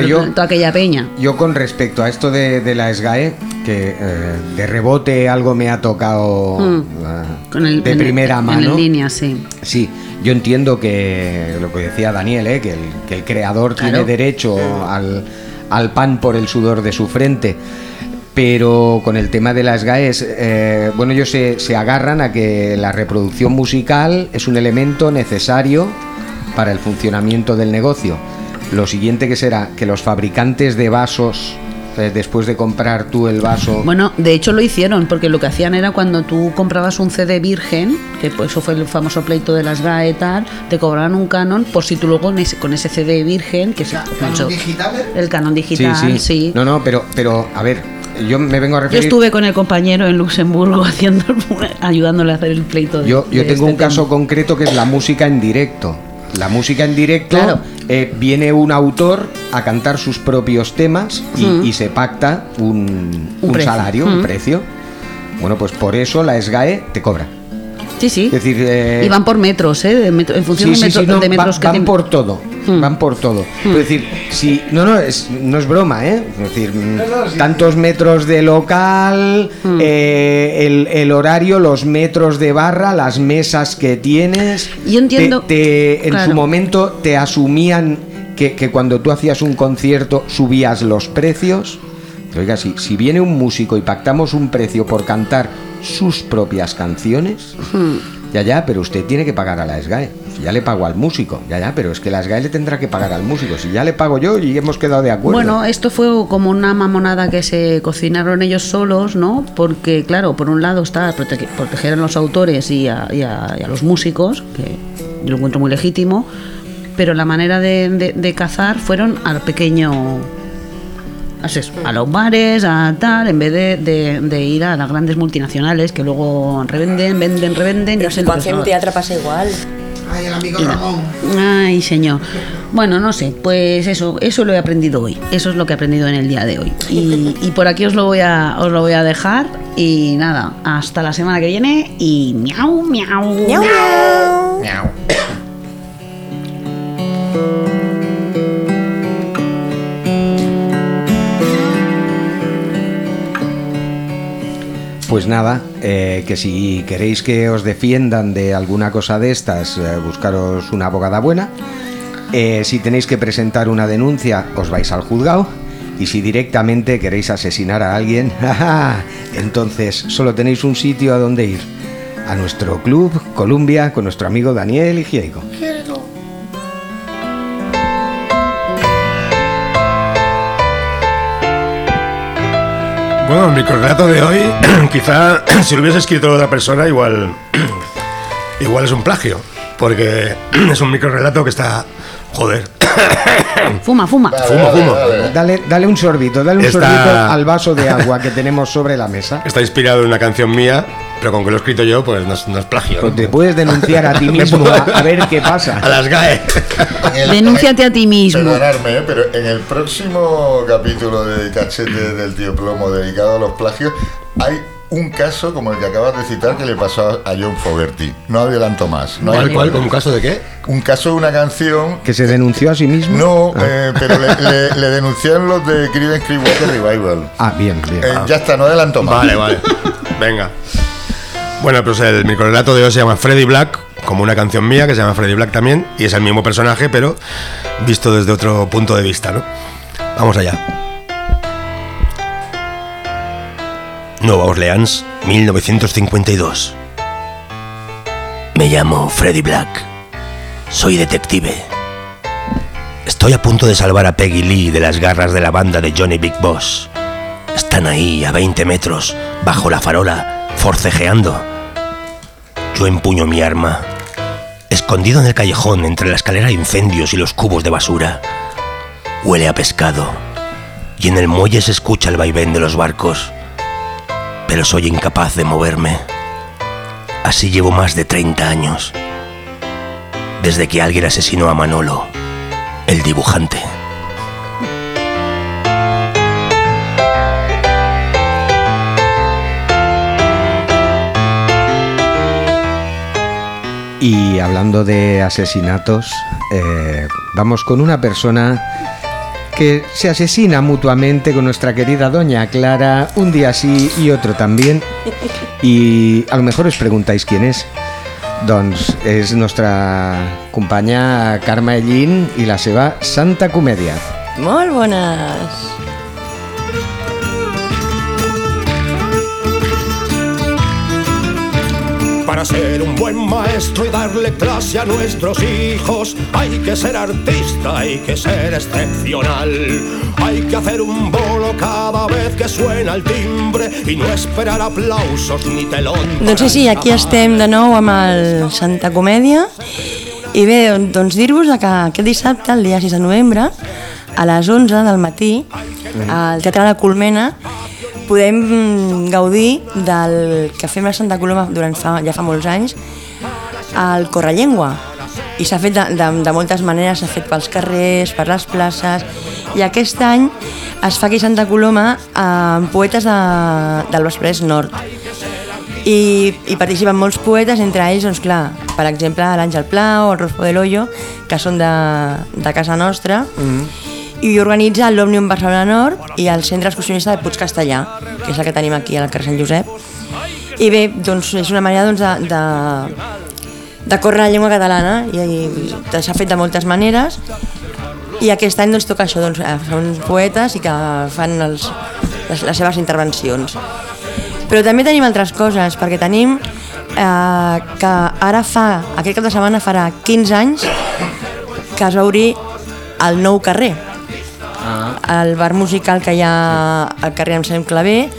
[SPEAKER 1] Yo-
[SPEAKER 6] toda aquella peña.
[SPEAKER 1] Yo con respecto a esto de, de la SGAE, que eh, de rebote algo me ha tocado
[SPEAKER 6] Mm.
[SPEAKER 1] ah,
[SPEAKER 6] Con el,
[SPEAKER 1] de primera mano.
[SPEAKER 6] En línea, sí.
[SPEAKER 1] Sí, yo entiendo que lo que decía Daniel, ¿eh? que, el, que el creador
[SPEAKER 6] Claro.
[SPEAKER 1] tiene derecho al, al pan por el sudor de su frente. Pero con el tema de las GAES, eh, bueno, ellos se, se agarran a que la reproducción musical es un elemento necesario para el funcionamiento del negocio. Lo siguiente que será que los fabricantes de vasos, eh, después de comprar tú el vaso,
[SPEAKER 6] Bueno, de hecho lo hicieron, porque lo que hacían era cuando tú comprabas un CD virgen, que pues eso fue el famoso pleito de las GAE y tal, te cobraban un canon por si tú luego ese- con ese CD virgen, que es
[SPEAKER 9] ¿Canon digital?
[SPEAKER 6] el canon
[SPEAKER 1] sí,
[SPEAKER 6] digital,
[SPEAKER 1] sí,
[SPEAKER 6] sí.
[SPEAKER 1] No, no, pero, pero a ver, yo me vengo a
[SPEAKER 6] Yo
[SPEAKER 1] referir.
[SPEAKER 6] estuve con el compañero en Luxemburgo haciendo, ayudándole a hacer el pleito. de-
[SPEAKER 1] Yo, yo
[SPEAKER 6] de
[SPEAKER 1] tengo
[SPEAKER 6] este
[SPEAKER 1] un caso
[SPEAKER 6] tema.
[SPEAKER 1] concreto que es la música en directo. La música en directo,
[SPEAKER 6] Claro.
[SPEAKER 1] eh, viene un autor a cantar sus propios temas y,
[SPEAKER 6] Mm.
[SPEAKER 1] y se pacta un,
[SPEAKER 6] Un
[SPEAKER 1] salario, un precio. Bueno, pues por eso la SGAE te cobra.
[SPEAKER 6] Sí, sí.
[SPEAKER 1] Es decir, eh,
[SPEAKER 6] y van por metros, ¿eh? De metro- en función
[SPEAKER 1] sí,
[SPEAKER 6] de, metro-
[SPEAKER 1] sí, no,
[SPEAKER 6] de metros
[SPEAKER 1] va-
[SPEAKER 6] que
[SPEAKER 1] van por todo,
[SPEAKER 6] Mm.
[SPEAKER 1] van por todo. Es decir, si no, no es, no es broma, ¿eh? Es decir, mm, tantos metros de local,
[SPEAKER 6] Mm.
[SPEAKER 1] eh, el, el horario, los metros de barra, las mesas que tienes.
[SPEAKER 6] Yo entiendo-
[SPEAKER 1] Te, te- en
[SPEAKER 6] claro.
[SPEAKER 1] su momento te asumían que, que cuando tú hacías un concierto subías los precios. Oiga, si, si viene un músico y pactamos un precio por cantar sus propias canciones, ya, ya, pero usted tiene que pagar a la SGAE. Ya le pago al músico, ya, ya, pero es que la SGAE le tendrá que pagar al músico. Si ya le pago yo y hemos quedado de acuerdo.
[SPEAKER 6] Bueno, esto fue como una mamonada que se cocinaron ellos solos, ¿no? Porque, claro, por un lado está prote- proteger a los autores y a, y a- y a los músicos, que yo lo encuentro muy legítimo, pero la manera de- de cazar fueron al pequeño. Así es, a los bares, a tal, en vez de, de- de ir a las grandes multinacionales que luego revenden, venden, revenden.
[SPEAKER 3] Quan
[SPEAKER 6] que
[SPEAKER 3] fem
[SPEAKER 6] son.
[SPEAKER 3] teatre passa igual.
[SPEAKER 9] Ay, el amigo Ramón.
[SPEAKER 6] Ay, señor. Bueno, no sé, pues eso, eso lo he aprendido hoy. Eso es lo que he aprendido en el día de hoy. Y, y por aquí os lo voy a, os lo voy a dejar. Y nada, hasta la semana que viene. Y miau, miau.
[SPEAKER 3] Miau, miau.
[SPEAKER 1] Miau. Pues nada, eh, que si queréis que os defiendan de alguna cosa de estas, eh, buscaros una abogada buena. Eh, si tenéis que presentar una denuncia, os vais al juzgado. Y si directamente queréis asesinar a alguien, entonces solo tenéis un sitio a donde ir. A nuestro club, Columbia, con nuestro amigo Daniel y Gieico.
[SPEAKER 4] Bueno, el microrelato de hoy, quizá si lo hubiese escrito otra persona, igual, igual es un plagio. Porque es un microrelato que está. Joder.
[SPEAKER 6] Fuma, fuma.
[SPEAKER 4] Fumo, fumo.
[SPEAKER 1] Dale, dale un sorbito, dale un
[SPEAKER 4] Está-
[SPEAKER 1] sorbito al vaso de agua que tenemos sobre la mesa.
[SPEAKER 4] Está inspirado en una canción mía, pero con que lo he escrito yo, pues no es, no es plagio. ¿no?
[SPEAKER 1] Pues te puedes denunciar a ti mismo a, a ver qué pasa.
[SPEAKER 4] A las GAE.
[SPEAKER 2] El-
[SPEAKER 6] Denúnciate a ti mismo.
[SPEAKER 2] Perdonadme, ¿eh? pero en el próximo capítulo de Cachete del Tío Plomo dedicado a los plagios, hay un caso como el que acabas de citar que le pasó a John Fogerty. No adelanto más. No
[SPEAKER 4] ¿Cuál, cuál? ¿Con un caso de qué?
[SPEAKER 2] Un caso de una canción.
[SPEAKER 1] ¿Que se denunció a sí mismo?
[SPEAKER 2] No,
[SPEAKER 1] Ah,
[SPEAKER 2] eh, pero le, le- le denunciaron los de Creedence Clearwater Revival.
[SPEAKER 1] Ah, bien, bien.
[SPEAKER 2] Eh, ya está, no adelanto más.
[SPEAKER 4] Vale, vale. Venga. Bueno, pues el microrelato de hoy se llama Freddy Black, como una canción mía que se llama Freddy Black también, y es el mismo personaje, pero visto desde otro punto de vista, ¿no? Vamos allá. Nueva Orleans, 1952.
[SPEAKER 10] Me llamo Freddy Black. Soy detective. Estoy a punto de salvar a Peggy Lee de las garras de la banda de Johnny Big Boss. Están ahí, a 20 metros, bajo la farola, forcejeando. Yo empuño mi arma, escondido en el callejón entre la escalera de incendios y los cubos de basura. Huele a pescado y en el muelle se escucha el vaivén de los barcos, pero soy incapaz de moverme. Así llevo más de 30 años, desde que alguien asesinó a Manolo, el dibujante.
[SPEAKER 1] Y hablando de asesinatos, eh, vamos con una persona que se asesina mutuamente con nuestra querida doña Clara, un día sí y otro también. Y a lo mejor os preguntáis quién es. Doncs és nostra companya Carme Ellín i la seva Santa Comèdia.
[SPEAKER 3] Molt bones!
[SPEAKER 11] Para ser un buen maestro y darle clase a nuestros hijos, hay que ser artista, hay que ser excepcional. Hay que hacer un bolo cada vez que suena el timbre y no esperar aplausos ni telón.
[SPEAKER 3] Doncs sí, sí, aquí estem de nou amb el Santa Comèdia i bé, doncs dir-vos que aquest dissabte, el dia 6 de novembre, a les 11 del matí, al Teatre de la Colmena, podem mm, gaudir del que fem a Santa Coloma durant fa, ja fa molts anys, al Correllengua. I s'ha fet de, de, de moltes maneres, s'ha fet pels carrers, per les places, i aquest any es fa aquí a Santa Coloma amb poetes de, del Vesprès Nord. I, i participen molts poetes, entre ells, doncs clar, per exemple, l'Àngel Pla o el Rospo de l'Ollo, que són de, de casa nostra, mm. I organitza l'Òmnium Barcelona Nord i el Centre Excursionista de Puig Castellà, que és el que tenim aquí al carrer Sant Josep. I bé, doncs és una manera doncs, de, de, de córrer la llengua catalana i, i s'ha fet de moltes maneres i aquest any doncs, toca això, doncs, són poetes i que fan els, les, les seves intervencions. Però també tenim altres coses, perquè tenim eh, que ara fa, aquest cap de setmana farà 15 anys que es va obrir el nou carrer, El bar musical que hi ha al carrer Anselm Clavé,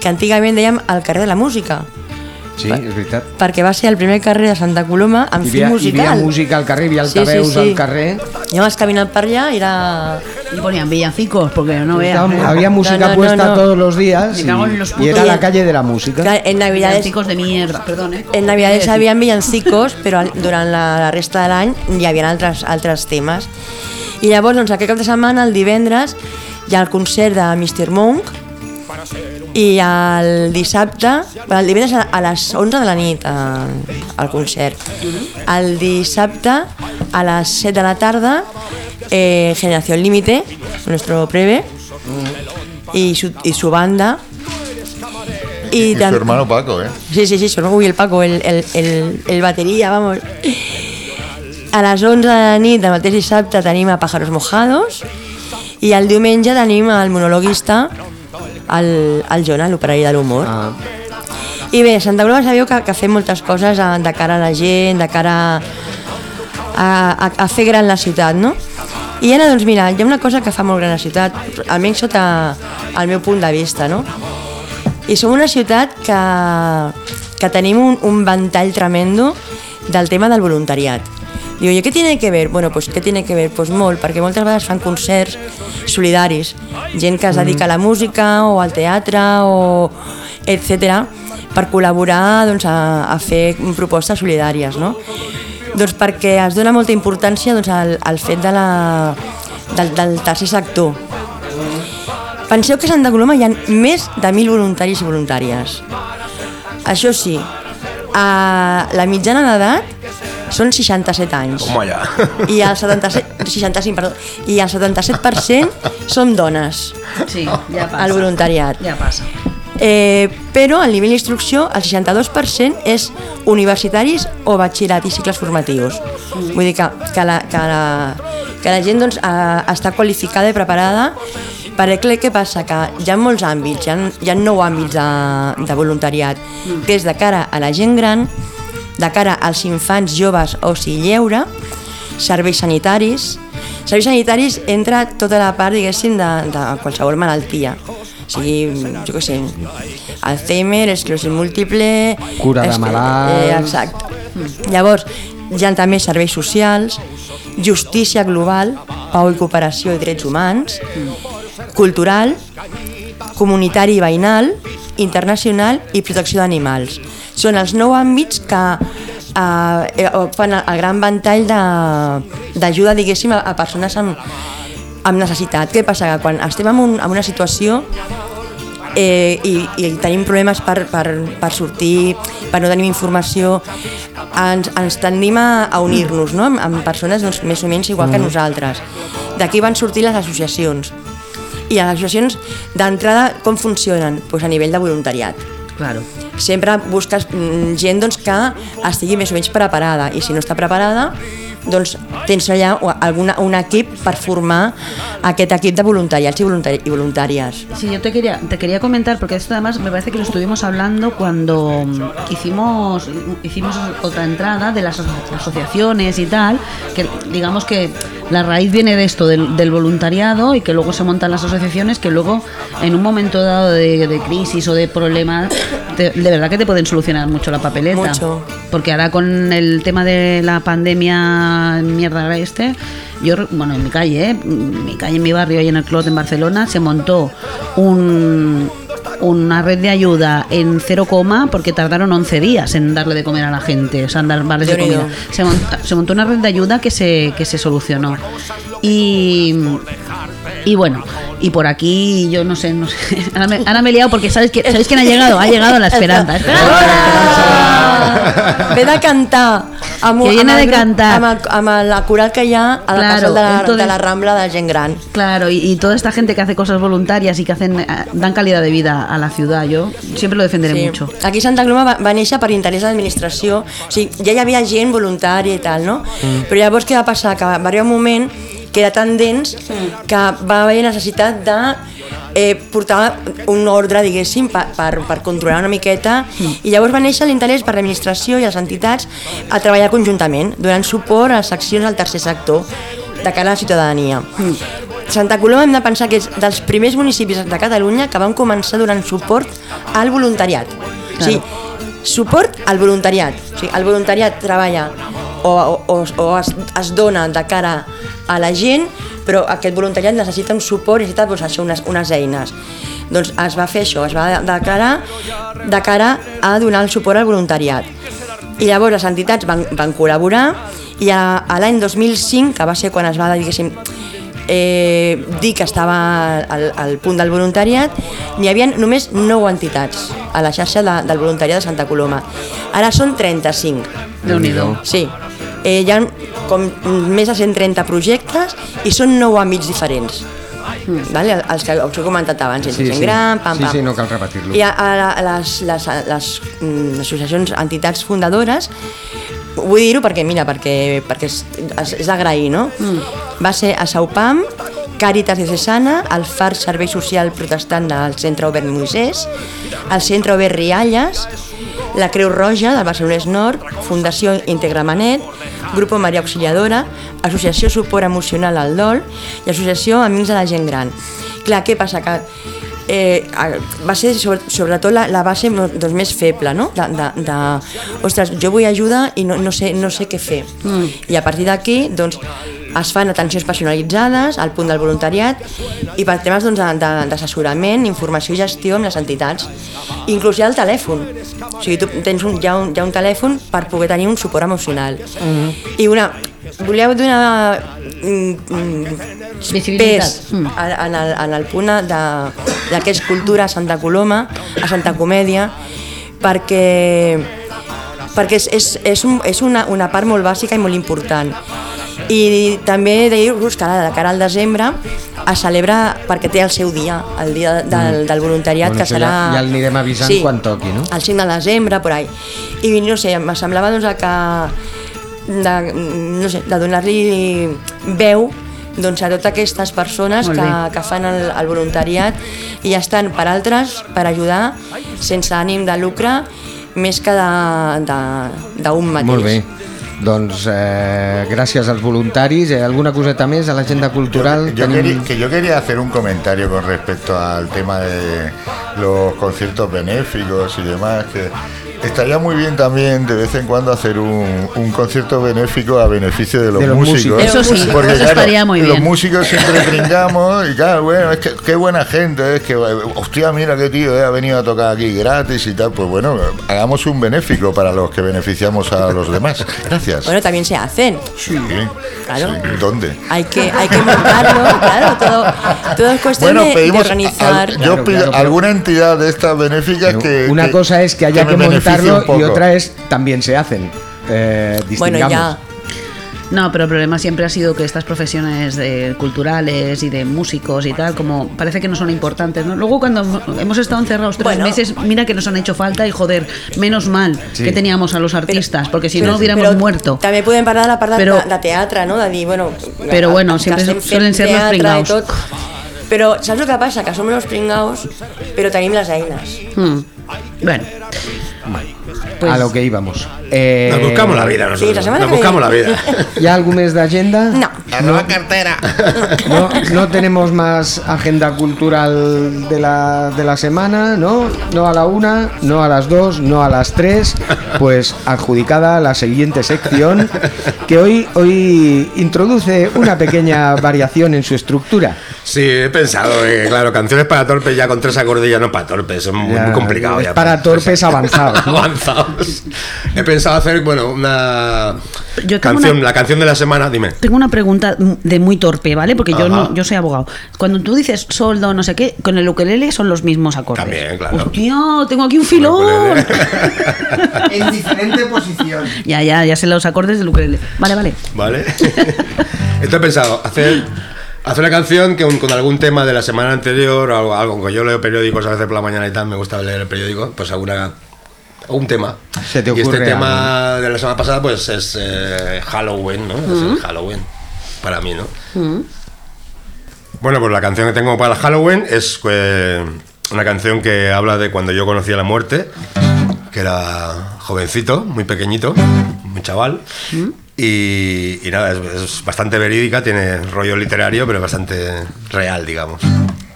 [SPEAKER 3] que antigament dèiem el carrer de la música,
[SPEAKER 1] Sí, és veritat.
[SPEAKER 3] perquè va ser el primer carrer de Santa Coloma amb
[SPEAKER 1] Hi
[SPEAKER 3] fil
[SPEAKER 1] havia, hi
[SPEAKER 3] musical.
[SPEAKER 1] havia música al carrer, hi havia altaveus al carrer.
[SPEAKER 3] Anaves caminant per allà i era...
[SPEAKER 6] Y ponían villancicos, porque no veas.
[SPEAKER 1] Estaba-
[SPEAKER 6] ¿eh?
[SPEAKER 1] Había música
[SPEAKER 3] No, no,
[SPEAKER 1] puesta
[SPEAKER 3] no, no.
[SPEAKER 1] todos los días y, y era la calle de la música.
[SPEAKER 3] Clar, en Navidades,
[SPEAKER 6] Villancicos de mierda, perdón, ¿eh?
[SPEAKER 3] en Navidades hi havia villancicos, però al- durant la, la resta de l'any hi havia altres, altres temes. I llavors, doncs, aquest cap de setmana, el divendres, hi ha el concert de Mr. Monk i el dissabte, el divendres a les 11 de la nit eh, el concert. El dissabte a les 7 de la tarda eh, Generación Límite, nuestro preve, y su, y su banda.
[SPEAKER 2] Y su hermano Paco, ¿eh?
[SPEAKER 3] Sí, sí, sí, son, uy, el Paco, el, el, el, el bateria, vamos. A les 11 de la nit del mateix dissabte tenim a Pájaros Mojados i el diumenge tenim el monologuista, el, el Jonah, l'operari de l'humor.
[SPEAKER 1] Ah.
[SPEAKER 3] I bé, Santa Coloma sabeu que, que fem moltes coses a, de cara a la gent, de cara a, a, a fer gran la ciutat, no? I ara, doncs mira, hi ha una cosa que fa molt gran la ciutat, almenys sota el meu punt de vista, no? I som una ciutat que, que tenim un, un ventall tremendo del tema del voluntariat. Diu, ¿y qué tiene que ver? Bueno, pues ¿qué tiene que ver? Pues molt, perquè moltes vegades fan concerts solidaris, gent que es dedica a la música o al teatre o etc per col·laborar doncs, a, a fer propostes solidàries, no? Doncs perquè es dona molta importància doncs, al, al fet de la, del, del tercer sector, Penseu que a Santa Coloma hi ha més de 1.000 voluntaris i voluntàries. Això sí, a la mitjana d'edat són 67 anys.
[SPEAKER 4] Como allá.
[SPEAKER 3] I el 77, 65, perdó, i el 77% són dones
[SPEAKER 6] Sí, ya pasa.
[SPEAKER 3] al voluntariat.
[SPEAKER 6] Ya pasa.
[SPEAKER 3] Eh, però al nivell d'instrucció el 62% és universitaris o batxillerat i cicles formatius. Vull dir que, que, la, que, la, que la gent doncs, eh, està qualificada i preparada perquè què passa? Que hi ha molts àmbits, hi ha, hi ha nou àmbits de, de voluntariat, que és de cara a la gent gran, de cara als infants, joves, oci i lleure, serveis sanitaris. Serveis sanitaris entra tota la part, diguéssim, de, de qualsevol malaltia. O sigui, jo què sé, Alzheimer, esclerosi múltiple...
[SPEAKER 1] Cura de malalts.
[SPEAKER 3] Eh, exacte. Llavors, hi ha també serveis socials, justícia global, pau i cooperació i drets humans, cultural, comunitari i veïnal, internacional i protecció d'animals. Són els nou àmbits que eh, eh, fan el gran ventall de- d'ajuda, diguéssim, a, a persones amb, amb necessitat. Què passa? Que quan estem en, un, en una situació eh, i, i tenim problemes per, per, per sortir, per no tenim informació, ens, ens tendim a, a unir-nos no? amb, amb persones doncs, més o menys igual que
[SPEAKER 12] Mhm.
[SPEAKER 3] nosaltres. D'aquí van sortir les associacions. I les associacions, d'entrada, com funcionen? Pues a nivell de voluntariat.
[SPEAKER 6] Claro.
[SPEAKER 3] Sempre busques mm, gent doncs, que estigui més o menys preparada i si no està preparada doncs tens allà alguna, un equip per formar aquest equip de voluntariats i, voluntari i voluntàries.
[SPEAKER 6] Sí, yo te quería, te quería comentar, porque esto además me parece que lo estuvimos hablando cuando hicimos, hicimos otra entrada de las aso- asociaciones y tal, que digamos que la raíz viene de esto, del, del voluntariado, y que luego se montan las asociaciones que luego en un momento dado de, de crisis o de problemas, te- de verdad que te pueden solucionar mucho la papeleta.
[SPEAKER 3] Mucho.
[SPEAKER 6] Porque ahora con el tema de la pandemia, mierda este, yo, bueno, en mi calle, ¿eh? en mi calle, en mi barrio, ahí en el Clot, en Barcelona, se montó un, una red de ayuda en cero coma porque tardaron 11 días en darle de comer a la gente, o sea, en dar de comida. Se montó, se montó una red de ayuda que se, que se solucionó. Y, y bueno, y por aquí yo no sé, no sé. Ahora me, ahora me he liado porque sabes que sabéis quién ha llegado, ha llegado la Esperanza.
[SPEAKER 3] Ah! Ve de cantar amb,
[SPEAKER 6] Que viene
[SPEAKER 3] amb
[SPEAKER 6] de cantar.
[SPEAKER 3] amb, el, amb la coral que hi ha a la
[SPEAKER 6] Claro,
[SPEAKER 3] casa de la,
[SPEAKER 6] entonces-
[SPEAKER 3] de la Rambla de gent gran.
[SPEAKER 6] Claro, y, y toda esta gente que hace cosas voluntarias y que hacen eh, dan calidad de vida a la ciudad, yo siempre lo defenderé mucho.
[SPEAKER 3] Aquí Santa Coloma va, va néixer per interès de l'administració, o sigui, ja hi havia gent voluntària i tal, no?
[SPEAKER 6] Mm.
[SPEAKER 3] Però llavors què va passar? Que va arribar un moment que era tan dens que va haver necessitat de eh, portar un ordre, diguéssim, per, per, per controlar una miqueta i llavors va néixer l'interès per l'administració i les entitats a treballar conjuntament, donant suport a les seccions del tercer sector de cara a la ciutadania. Santa Coloma hem de pensar que és dels primers municipis de Catalunya que van començar donant suport al voluntariat. O sigui, suport al voluntariat. O sigui, el voluntariat treballa o, o, o, es, es dona de cara a la gent, però aquest voluntariat necessita un suport, necessita doncs, això, unes, unes eines. Doncs es va fer això, es va declarar de cara a donar el suport al voluntariat. I llavors les entitats van, van col·laborar i a, a l'any 2005, que va ser quan es va, diguéssim, eh, dir que estava al, al punt del voluntariat, n'hi havia només 9 entitats a la xarxa de, del voluntariat de Santa Coloma. Ara són 35.
[SPEAKER 6] Déu-n'hi-do.
[SPEAKER 3] Sí. Eh, hi ha com més de 130 projectes i són 9 àmbits diferents. Vale? Els que us he comentat abans,
[SPEAKER 1] Sí,
[SPEAKER 3] gent
[SPEAKER 1] sí.
[SPEAKER 3] gran, pam,
[SPEAKER 1] Sí,
[SPEAKER 3] pam.
[SPEAKER 1] sí, no cal repetir-lo.
[SPEAKER 3] I a, a, a les, les, les mm, associacions, entitats fundadores, vull dir-ho perquè, mira, perquè, perquè és, és, és d'agrair, no? Mm. Va ser a Saupam, Càritas Diocesana, el FAR Servei Social Protestant del Centre Obert Moisès, el Centre Obert Rialles, la Creu Roja del Barcelonès Nord, Fundació Integra Manet, Grupo Maria Auxiliadora, Associació Suport Emocional al Dol i Associació Amics de la Gent Gran. Clar, què passa? Que eh, va ser sobre, sobretot la, la base doncs, més feble, no? De, de, de, ostres, jo vull ajuda i no, no, sé, no sé què fer. Mm. I a partir d'aquí, doncs, es fan atencions personalitzades al punt del voluntariat i per temes doncs, d'assessorament, informació i gestió amb les entitats. Inclús hi ha el telèfon. O sigui, tu tens un, hi, ha un, hi ha un telèfon per poder tenir un suport emocional. Mm. I una, voleu donar mm, mm, pes en el, en el punt de, de que és cultura a Santa Coloma, a Santa Comèdia, perquè, perquè és, és, és, un, és una, una part molt bàsica i molt important. I també dir-vos que ara, de cara al desembre es celebra perquè té el seu dia, el dia del, del voluntariat,
[SPEAKER 1] Bueno,
[SPEAKER 3] que serà...
[SPEAKER 1] ja- ja el anirem avisant quan toqui, no?
[SPEAKER 3] El 5 de desembre, por ahí. I no sé, em semblava doncs, que de, no sé, de donar-li veu doncs, a totes aquestes persones que, que fan el, el voluntariat i ja estan per altres per ajudar sense ànim de lucre més que de- de- d'un mateix.
[SPEAKER 1] Molt bé. Doncs eh, gràcies als voluntaris. Eh, alguna coseta més a l'agenda cultural?
[SPEAKER 2] Yo
[SPEAKER 1] Tenim-
[SPEAKER 2] quería, que yo quería hacer un comentario con respecto al tema de los conciertos benéficos y demás, que Estaría muy bien también de vez en cuando hacer un, un concierto benéfico a beneficio de los,
[SPEAKER 1] De los
[SPEAKER 2] músicos.
[SPEAKER 1] músicos.
[SPEAKER 6] Eso sí,
[SPEAKER 2] porque
[SPEAKER 6] eso
[SPEAKER 2] claro,
[SPEAKER 6] estaría muy
[SPEAKER 2] los
[SPEAKER 6] bien.
[SPEAKER 2] músicos siempre brincamos y claro, bueno, es que qué buena gente, es que, hostia, mira qué tío, eh, ha venido a tocar aquí gratis y tal. Pues bueno, hagamos un benéfico para los que beneficiamos a los demás. Gracias.
[SPEAKER 3] Bueno, también se hacen.
[SPEAKER 2] Sí,
[SPEAKER 3] Claro.
[SPEAKER 2] sí. ¿Dónde?
[SPEAKER 3] Hay que, hay que montarlo, claro, todo, todo es cuestión
[SPEAKER 2] Bueno,
[SPEAKER 3] de- de,
[SPEAKER 2] pedimos
[SPEAKER 3] organizar.
[SPEAKER 2] al- yo
[SPEAKER 1] Claro,
[SPEAKER 2] pido
[SPEAKER 1] claro, pero-
[SPEAKER 2] alguna entidad de estas benéficas que
[SPEAKER 1] Una
[SPEAKER 2] que-
[SPEAKER 1] cosa es que haya que,
[SPEAKER 2] me beneficie poco.
[SPEAKER 1] y otra es también se hacen. Eh,
[SPEAKER 3] bueno, ya.
[SPEAKER 6] No, pero el problema siempre ha sido que estas profesiones de culturales y de músicos y tal, como parece que no son importantes, ¿no? Luego cuando hemos estado encerrados tres
[SPEAKER 3] Bueno.
[SPEAKER 6] meses, mira que nos han hecho falta y joder, menos mal
[SPEAKER 1] Sí.
[SPEAKER 6] que teníamos a los artistas, porque si
[SPEAKER 3] Pero-
[SPEAKER 6] no hubiéramos
[SPEAKER 3] pero
[SPEAKER 6] muerto.
[SPEAKER 3] També podem parlar de la part de, de teatre, no? Dir, bueno...
[SPEAKER 6] Però bueno,
[SPEAKER 3] que
[SPEAKER 6] sempre
[SPEAKER 3] estem
[SPEAKER 6] suelen ser los
[SPEAKER 3] tot. Però saps el que passa? Que som els pringaos, però tenim les eines.
[SPEAKER 6] Hmm. Bueno, pues-
[SPEAKER 1] a lo que íbamos. Eh,
[SPEAKER 10] Nos buscamos la vida nosotros.
[SPEAKER 3] Sí, la semana
[SPEAKER 10] Nos
[SPEAKER 3] que
[SPEAKER 10] buscamos la vida.
[SPEAKER 1] ¿Ya algo mes de agenda?
[SPEAKER 3] No.
[SPEAKER 7] La nueva cartera.
[SPEAKER 1] No, no tenemos más agenda cultural de la, de la semana, ¿no? No a la una, no a las dos, no a las tres. Pues adjudicada la siguiente sección, que hoy, hoy introduce una pequeña variación en su estructura.
[SPEAKER 10] Sí, he pensado que, claro, canciones para torpes ya con tres acordes ya no para torpes, son muy,
[SPEAKER 1] Ya,
[SPEAKER 10] muy complicado
[SPEAKER 1] es
[SPEAKER 10] ya.
[SPEAKER 1] para torpes avanzados, ¿no?
[SPEAKER 10] avanzados. He pensado hacer, bueno, una
[SPEAKER 6] Yo
[SPEAKER 10] canción,
[SPEAKER 6] una-
[SPEAKER 10] la canción de la semana, dime.
[SPEAKER 6] Tengo una pregunta de muy torpe, ¿vale? Porque yo no, yo soy abogado. Cuando tú dices soldo, no sé qué, con el ukelele son los mismos acordes.
[SPEAKER 10] También, claro.
[SPEAKER 6] Hostia, tengo aquí un filón.
[SPEAKER 7] En diferente posición.
[SPEAKER 6] ya, ya, ya sé los acordes del ukelele. Vale, vale.
[SPEAKER 10] ¿Vale? Entonces he pensado hacer, hacer una canción que un- con algún tema de la semana anterior o algo, algo que yo leo periódicos a veces por la mañana y tal, me gusta leer el periódico, pues alguna un tema.
[SPEAKER 1] ¿Se te
[SPEAKER 10] y este tema de la semana pasada pues es eh, Halloween, ¿no? Es el Halloween para mí, ¿no? Bueno, pues la canción que tengo para el Halloween es eh, una canción que habla de cuando yo conocí a la muerte, que era jovencito, muy pequeñito, muy chaval. Y, nada, es, bastante verídica, tiene rollo literario, pero bastante real, digamos.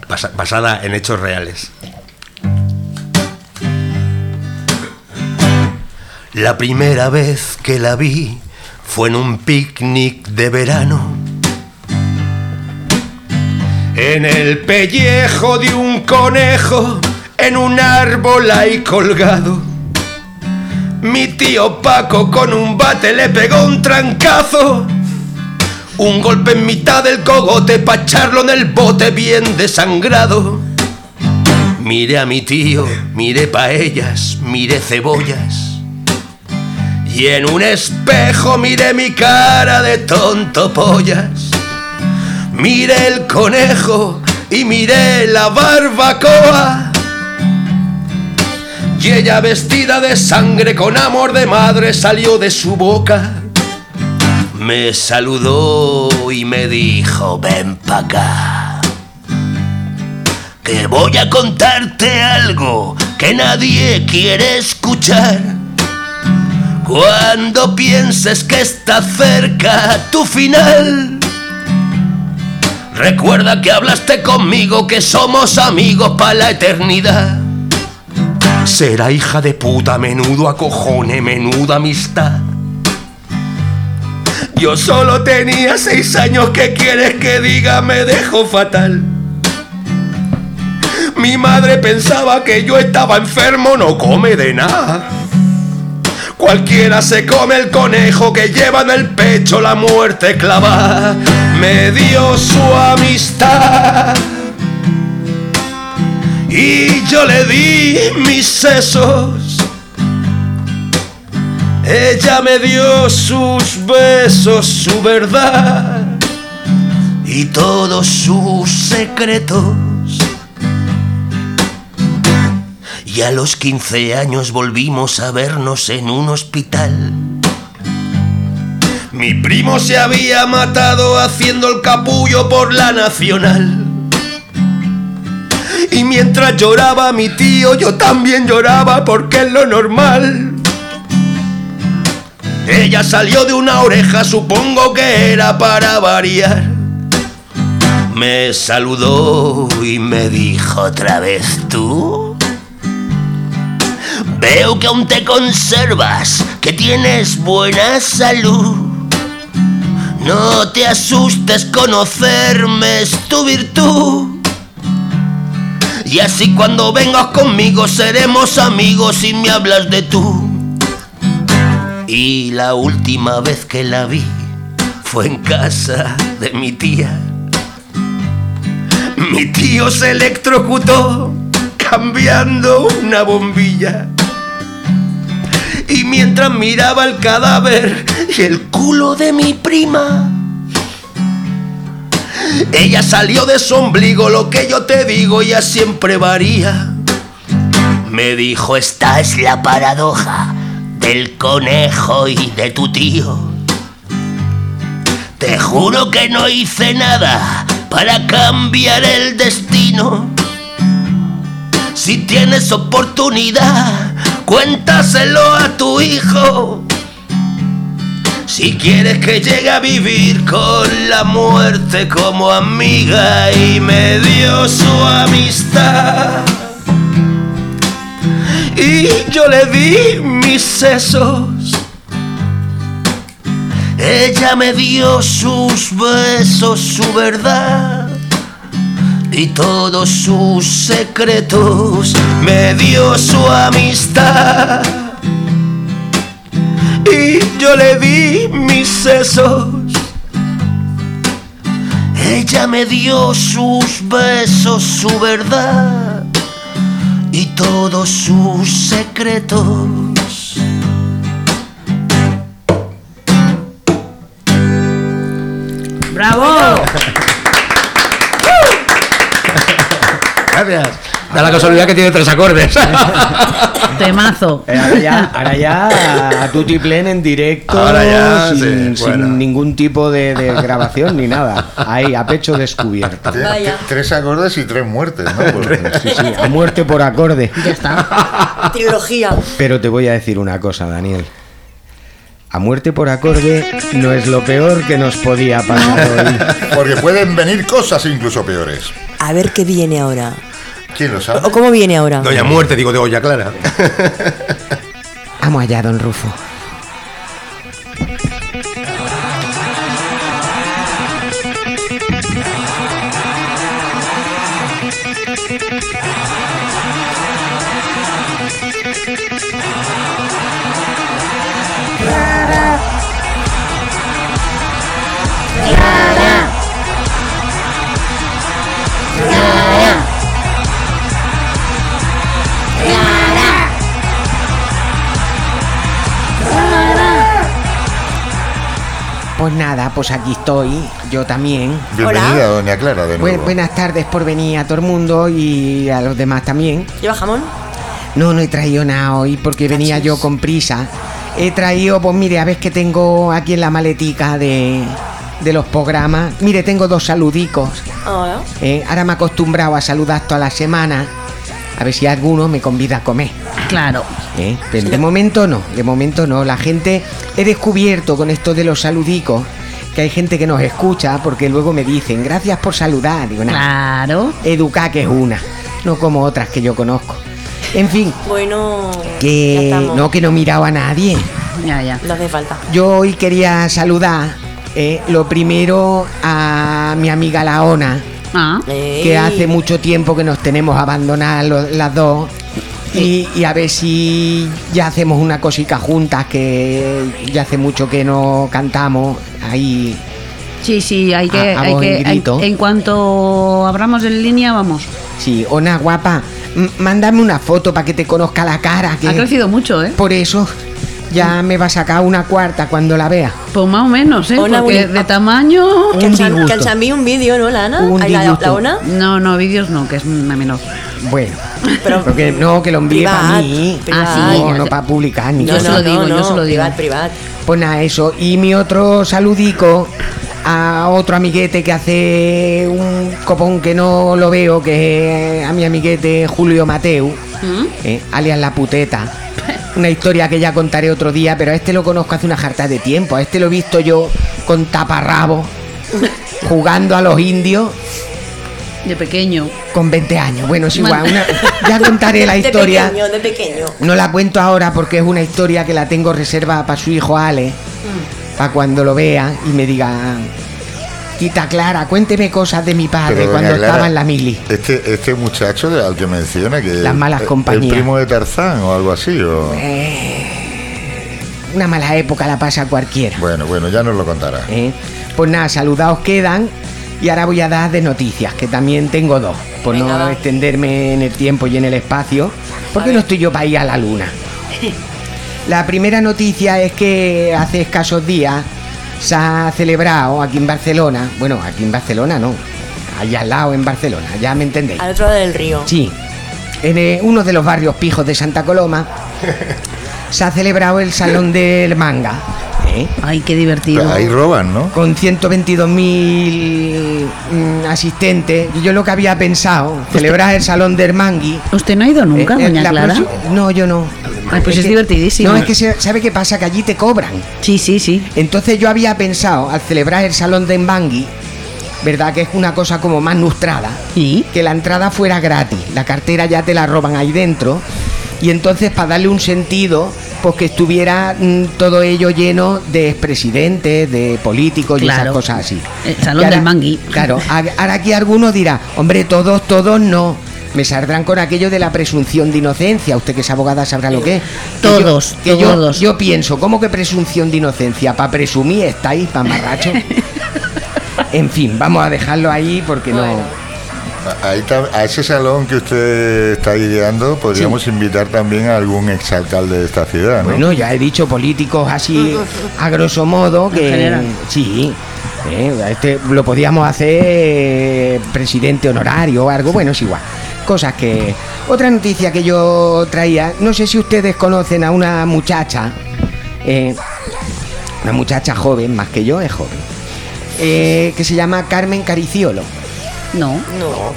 [SPEAKER 10] Basa- basada en hechos reales. La primera vez que la vi fue en un picnic de verano. En el pellejo de un conejo, en un árbol ahí colgado. Mi tío Paco con un bate le pegó un trancazo. Un golpe en mitad del cogote pa' echarlo en el bote bien desangrado. Miré a mi tío, miré paellas, miré cebollas. Y en un espejo miré mi cara de tonto pollas. Miré el conejo y miré la barbacoa. Y ella vestida de sangre con amor de madre salió de su boca. Me saludó y me dijo, ven pa' acá. Que voy a contarte algo que nadie quiere escuchar. Cuando pienses que está cerca tu final. Recuerda que hablaste conmigo, que somos amigos para la eternidad. Será hija de puta, menudo acojone, menuda amistad. Yo solo tenía seis años, ¿qué quieres que diga? Me dejó fatal. Mi madre pensaba que yo estaba enfermo, no come de nada. Cualquiera se come el conejo que lleva en el pecho la muerte clavada. Me dio su amistad. Y yo le di mis sesos. Ella me dio sus besos, su verdad y todos sus secretos. Y a los 15 años volvimos a vernos en un hospital. Mi primo se había matado haciendo el capullo por la nacional. Y mientras lloraba mi tío, yo también lloraba porque es lo normal. Ella salió de una oreja, supongo que era para variar. Me saludó y me dijo otra vez tú. Veo que aún te conservas, que tienes buena salud. No te asustes, conocerme es tu virtud. Y así cuando vengas conmigo seremos amigos y me hablas de tú. Y la última vez que la vi fue en casa de mi tía. Mi tío se electrocutó cambiando una bombilla. Y mientras miraba el cadáver y el culo de mi prima, ella salió de su ombligo, lo que yo te digo ya siempre varía. Me dijo, esta es la paradoja del conejo y de tu tío. Te juro que no hice nada para cambiar el destino. Si tienes oportunidad, cuéntaselo a tu hijo. Si quieres que llegue a vivir con la muerte como amiga y me dio su amistad. Y yo le di mis sesos. Ella me dio sus besos, su verdad y todos sus secretos. Me dio su amistad y yo le di mis sesos. Ella me dio sus besos, su verdad y todos sus secretos.
[SPEAKER 6] ¡Bravo!
[SPEAKER 4] Gracias. Da la casualidad que tiene tres acordes.
[SPEAKER 6] Temazo.
[SPEAKER 1] Eh, ahora ya, ahora ya a tutti plen en directo,
[SPEAKER 4] Ahora ya,
[SPEAKER 1] sin,
[SPEAKER 4] sí,
[SPEAKER 1] sin
[SPEAKER 4] bueno.
[SPEAKER 1] ningún tipo de, de grabación ni nada. Ahí, a pecho descubierto.
[SPEAKER 3] Vaya.
[SPEAKER 2] Tres acordes y tres muertes, ¿no?
[SPEAKER 1] Sí, sí, a muerte por acorde.
[SPEAKER 6] Ya está.
[SPEAKER 3] Trilogía.
[SPEAKER 1] Pero te voy a decir una cosa, Daniel. A muerte por acorde no es lo peor que nos podía pasar hoy.
[SPEAKER 2] Porque pueden venir cosas incluso peores.
[SPEAKER 3] A ver qué viene ahora.
[SPEAKER 2] ¿Quién lo sabe?
[SPEAKER 3] ¿O cómo viene ahora?
[SPEAKER 4] Doña Muerte, digo de olla clara.
[SPEAKER 1] Vamos allá, don Rufo. Pues nada, pues aquí estoy, yo también.
[SPEAKER 2] Bienvenida, doña Clara, de
[SPEAKER 1] Bu-
[SPEAKER 2] nuevo.
[SPEAKER 1] buenas tardes por venir a todo el mundo y a los demás también.
[SPEAKER 3] ¿Lleva jamón?
[SPEAKER 1] No, no he traído nada hoy porque venía yo con prisa. He traído, pues mire, a ver que tengo aquí en la maletica de, de los programas. Mire, tengo dos saludicos. ¿eh? Ahora me he acostumbrado a saludar toda la semana. A ver si alguno me convida a comer.
[SPEAKER 6] Claro.
[SPEAKER 1] ¿Eh? Pero de momento no, de momento no. La gente, he descubierto con esto de los saludicos que hay gente que nos escucha porque luego me dicen, gracias por saludar. Digo, nada,
[SPEAKER 6] Claro.
[SPEAKER 1] educa que es una, no como otras que yo conozco. En fin,
[SPEAKER 3] Bueno.
[SPEAKER 1] que no, que no miraba a nadie.
[SPEAKER 6] Ya, ya.
[SPEAKER 3] No hace falta.
[SPEAKER 1] Yo hoy quería saludar, eh, lo primero a mi amiga Laona,
[SPEAKER 6] Ah.
[SPEAKER 1] que hace mucho tiempo que nos tenemos abandonadas las dos. Y, y a ver si ya hacemos una cosica juntas, que ya hace mucho que no cantamos. Ahí,
[SPEAKER 6] Sí, sí, hay que.
[SPEAKER 1] A- a
[SPEAKER 6] hay que
[SPEAKER 1] en
[SPEAKER 6] cuanto abramos en línea, vamos.
[SPEAKER 1] sí, Ona guapa, mándame una foto para que te conozca la cara. Que
[SPEAKER 6] Ha crecido mucho, ¿eh?
[SPEAKER 1] Por eso ya me va a sacar una cuarta cuando la vea.
[SPEAKER 6] Pues más o menos, ¿eh? Porque de tamaño.
[SPEAKER 3] Que
[SPEAKER 1] Un
[SPEAKER 3] ens, en-
[SPEAKER 1] disgusto.
[SPEAKER 3] que ens enviï un vídeo, no, l'Anna?
[SPEAKER 1] Un
[SPEAKER 3] Ai, la,
[SPEAKER 1] disgusto.
[SPEAKER 3] la Ona?
[SPEAKER 6] No, no, vídeos no, que es una menor.
[SPEAKER 1] Bueno,
[SPEAKER 3] Pero
[SPEAKER 1] porque no, que lo envíe para
[SPEAKER 3] privat,
[SPEAKER 1] mí.
[SPEAKER 3] privat.
[SPEAKER 6] Ah, sí,
[SPEAKER 1] no,
[SPEAKER 6] ya
[SPEAKER 1] no para publicar ni
[SPEAKER 6] Yo
[SPEAKER 3] no,
[SPEAKER 6] se lo digo,
[SPEAKER 3] no,
[SPEAKER 6] yo se lo digo.
[SPEAKER 3] privat, privat.
[SPEAKER 1] Pues nada, eso. Y mi otro saludico a otro amiguete que hace un copón que no lo veo, que es a mi amiguete Julio Mateu,
[SPEAKER 6] ¿Mm?
[SPEAKER 1] eh, alias La Puteta. Una historia que ya contaré otro día, pero a este lo conozco hace una jarta de tiempo. A este lo he visto yo con taparrabo, jugando a los indios.
[SPEAKER 6] De pequeño.
[SPEAKER 1] Con 20 años. Bueno, es igual. Una- ya contaré la
[SPEAKER 3] De
[SPEAKER 1] historia.
[SPEAKER 3] pequeño, de pequeño.
[SPEAKER 1] No la cuento ahora porque es una historia que la tengo reservada para su hijo Ale.
[SPEAKER 3] Mm.
[SPEAKER 1] Para cuando lo vea y me diga. Tita Clara, cuénteme cosas de mi padre
[SPEAKER 2] Pero,
[SPEAKER 1] cuando
[SPEAKER 2] Clara,
[SPEAKER 1] estaba en la mili.
[SPEAKER 2] Este, este muchacho al que menciona que
[SPEAKER 1] Las malas
[SPEAKER 2] el-
[SPEAKER 1] compañías.
[SPEAKER 2] El primo de Tarzán o algo así. O...
[SPEAKER 1] Una mala época la pasa cualquiera.
[SPEAKER 2] Bueno, bueno, ya nos lo contará.
[SPEAKER 1] ¿eh? Pues nada, saludados quedan. Y ahora voy a dar de noticias, que también tengo dos, por
[SPEAKER 3] Venga,
[SPEAKER 1] no
[SPEAKER 3] va.
[SPEAKER 1] extenderme en el tiempo y en el espacio, porque no estoy yo para ir a la luna. La primera noticia es que hace escasos días se ha celebrado aquí en Barcelona, bueno, aquí en Barcelona no, allá al lado en Barcelona, ya me entendéis.
[SPEAKER 3] Al otro lado del río.
[SPEAKER 1] Sí, en eh, uno de los barrios pijos de Santa Coloma se ha celebrado el Salón del Manga. ¿Eh?
[SPEAKER 6] Ay, qué divertido.
[SPEAKER 2] Ahí roban, ¿no?
[SPEAKER 1] Con 122.000 mm, asistentes. Y yo lo que había pensado, celebrar el Salón del Mangui.
[SPEAKER 6] ¿Usted no ha ido nunca,
[SPEAKER 1] eh, eh,
[SPEAKER 6] doña
[SPEAKER 1] la
[SPEAKER 6] Clara?
[SPEAKER 1] próxima- No, yo no.
[SPEAKER 6] Ay, pues es
[SPEAKER 1] que-
[SPEAKER 6] divertidísimo.
[SPEAKER 1] No, es que se- ¿sabe qué pasa? Que allí te cobran.
[SPEAKER 6] Sí, sí, sí.
[SPEAKER 1] Entonces yo había pensado, al celebrar el Salón del Mangui, ¿verdad? Que es una cosa como más nustrada.
[SPEAKER 6] ¿Y?
[SPEAKER 1] que la entrada fuera gratis. La cartera ya te la roban ahí dentro. Y entonces para darle un sentido, pues que estuviera mm, todo ello lleno de expresidentes, de políticos y esas
[SPEAKER 6] Claro.
[SPEAKER 1] cosas así.
[SPEAKER 6] El salón
[SPEAKER 1] Que ahora-
[SPEAKER 6] del mangui.
[SPEAKER 1] Claro, a- ahora aquí alguno dirá, hombre, todos, todos no. Me saldrán con aquello de la presunción de inocencia. Usted que es abogada sabrá lo que es. Que yo-
[SPEAKER 6] Todos,
[SPEAKER 1] que yo-
[SPEAKER 6] todos.
[SPEAKER 1] Yo, pienso, ¿cómo que presunción de inocencia? ¿Para presumir estáis, pamarracho? en fin, vamos a dejarlo ahí porque no...
[SPEAKER 2] A- ahí a ese salón que usted está ideando podríamos invitar también a algún exalcalde de esta ciudad, ¿no?
[SPEAKER 1] Bueno, ya he dicho políticos así a grosso modo que sí. eh, este lo podíamos hacer eh, presidente honorario o algo, bueno, es igual. Cosas que. Otra noticia que yo traía, no sé si ustedes conocen a una muchacha, eh, una muchacha joven, más que yo, es joven, eh, que se llama Carmen Cariciolo.
[SPEAKER 6] No.
[SPEAKER 3] No.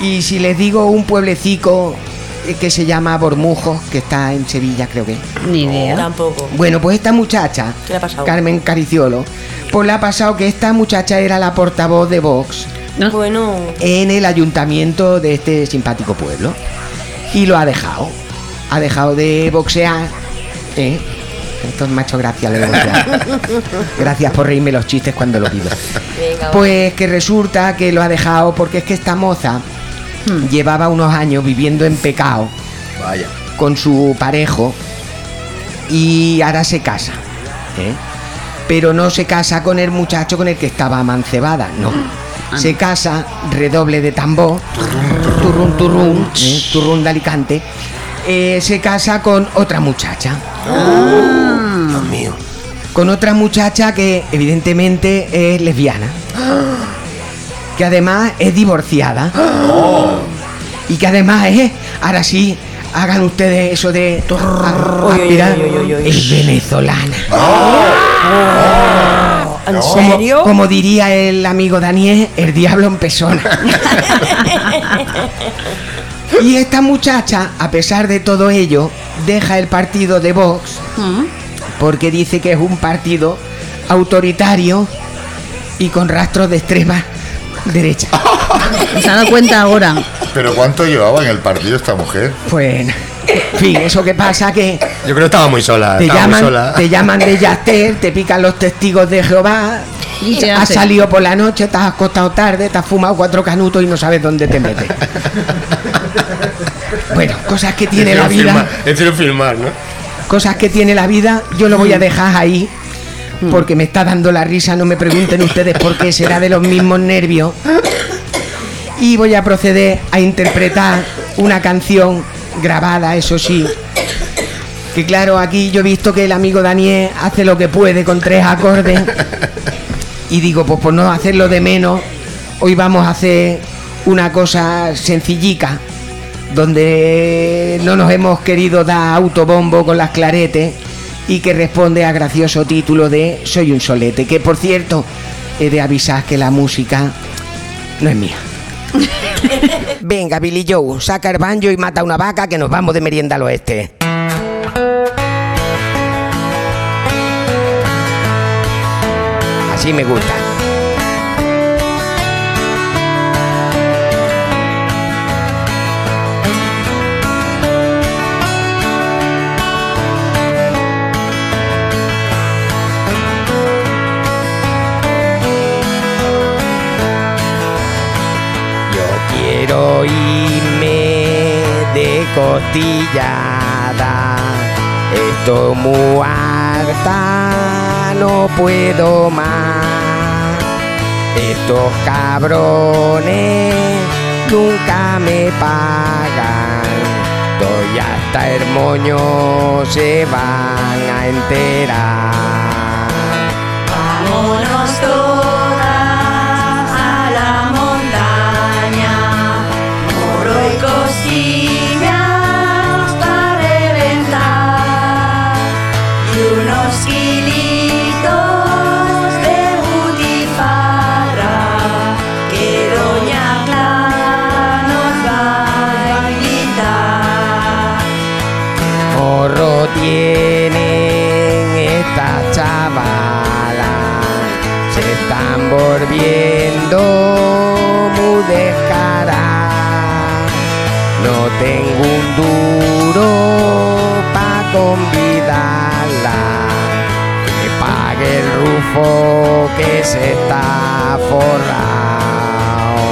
[SPEAKER 1] Y si les digo un pueblecico eh, que se llama Bormujos, que está en Sevilla, creo que.
[SPEAKER 6] Ni idea.
[SPEAKER 3] Tampoco.
[SPEAKER 1] Bueno, pues esta muchacha,
[SPEAKER 3] ¿Qué le ha pasado?
[SPEAKER 1] Carmen Cariciolo, pues le ha pasado que esta muchacha era la portavoz de Vox
[SPEAKER 6] ¿No?
[SPEAKER 3] Bueno,
[SPEAKER 1] en el ayuntamiento de este simpático pueblo. Y lo ha dejado. Ha dejado de boxear. ¿eh? Esto me ha hecho gracia lo de boxear. Gracias por reírme los chistes cuando lo pido.
[SPEAKER 3] venga.
[SPEAKER 1] Pues que resulta que lo ha dejado porque es que esta moza llevaba unos años viviendo en pecado
[SPEAKER 4] Vaya.
[SPEAKER 1] con su parejo y ahora se casa. ¿eh? Pero no se casa con el muchacho con el que estaba amancebada, no. Se casa, redoble de tambor, turrún, turrún, ¿eh? turrún de Alicante. Eh, se casa con otra muchacha.
[SPEAKER 10] Dios mío.
[SPEAKER 1] Con otra muchacha que evidentemente es lesbiana. Que además es divorciada. Y que además es, ahora sí, hagan ustedes eso de aspirar, es venezolana.
[SPEAKER 3] ¿En
[SPEAKER 1] Como,
[SPEAKER 3] serio?
[SPEAKER 1] como diría el amigo Daniel, el diablo en persona. y esta muchacha, a pesar de todo ello, deja el partido de Vox
[SPEAKER 6] Mm.
[SPEAKER 1] porque dice que es un partido autoritario y con rastros de extrema derecha.
[SPEAKER 6] Se ha dado cuenta ahora.
[SPEAKER 2] Pero ¿cuánto llevaba en el partido esta mujer?
[SPEAKER 1] Pues, en fin, eso que pasa que
[SPEAKER 4] Yo creo que estaba muy sola.
[SPEAKER 1] te
[SPEAKER 4] estaba muy
[SPEAKER 1] llaman,
[SPEAKER 4] sola.
[SPEAKER 1] te llaman de Yaster, te pican los testigos de Jehová,
[SPEAKER 6] ¿Y qué
[SPEAKER 1] has
[SPEAKER 6] hace?
[SPEAKER 1] salido por la noche, te has acostado tarde, te has fumado cuatro canutos y no sabes dónde te metes. bueno, cosas que tiene la vida.
[SPEAKER 4] filmar- filmar, ¿no?
[SPEAKER 1] cosas que tiene la vida, yo lo voy a dejar ahí porque me está dando la risa, no me pregunten ustedes por qué será de los mismos nervios. Y voy a proceder a interpretar una canción grabada, eso sí. Que claro, aquí yo he visto que el amigo Daniel hace lo que puede con tres acordes. Y digo, pues por no hacerlo de menos, hoy vamos a hacer una cosa sencillica, donde no nos hemos querido dar autobombo con las claretes y que responde a gracioso título de Soy un solete, que por cierto, he de avisar que la música no es mía. Venga, Billy Joe, saca el banjo y mata una vaca que nos vamos de merienda al oeste. Así me gusta. oíme de cotillada. Estoy muy no puedo más. Estos cabrones nunca me pagan. Estoy hasta el moño, se van a enterar. Está forrado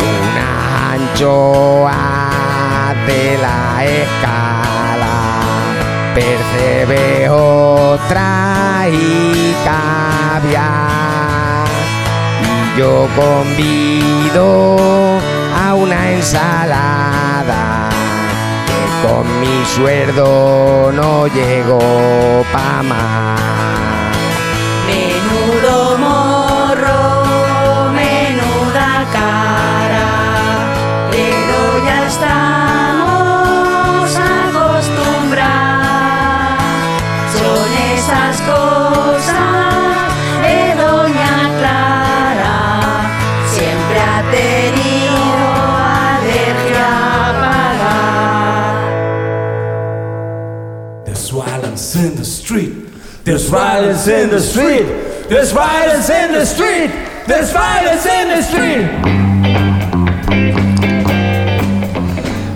[SPEAKER 1] una anchoa de la escala percebe otra y caviar y yo convido a una ensalada que con mi sueldo no llego pa' más
[SPEAKER 12] There's violence in the street. There's violence in the street. There's violence in the street.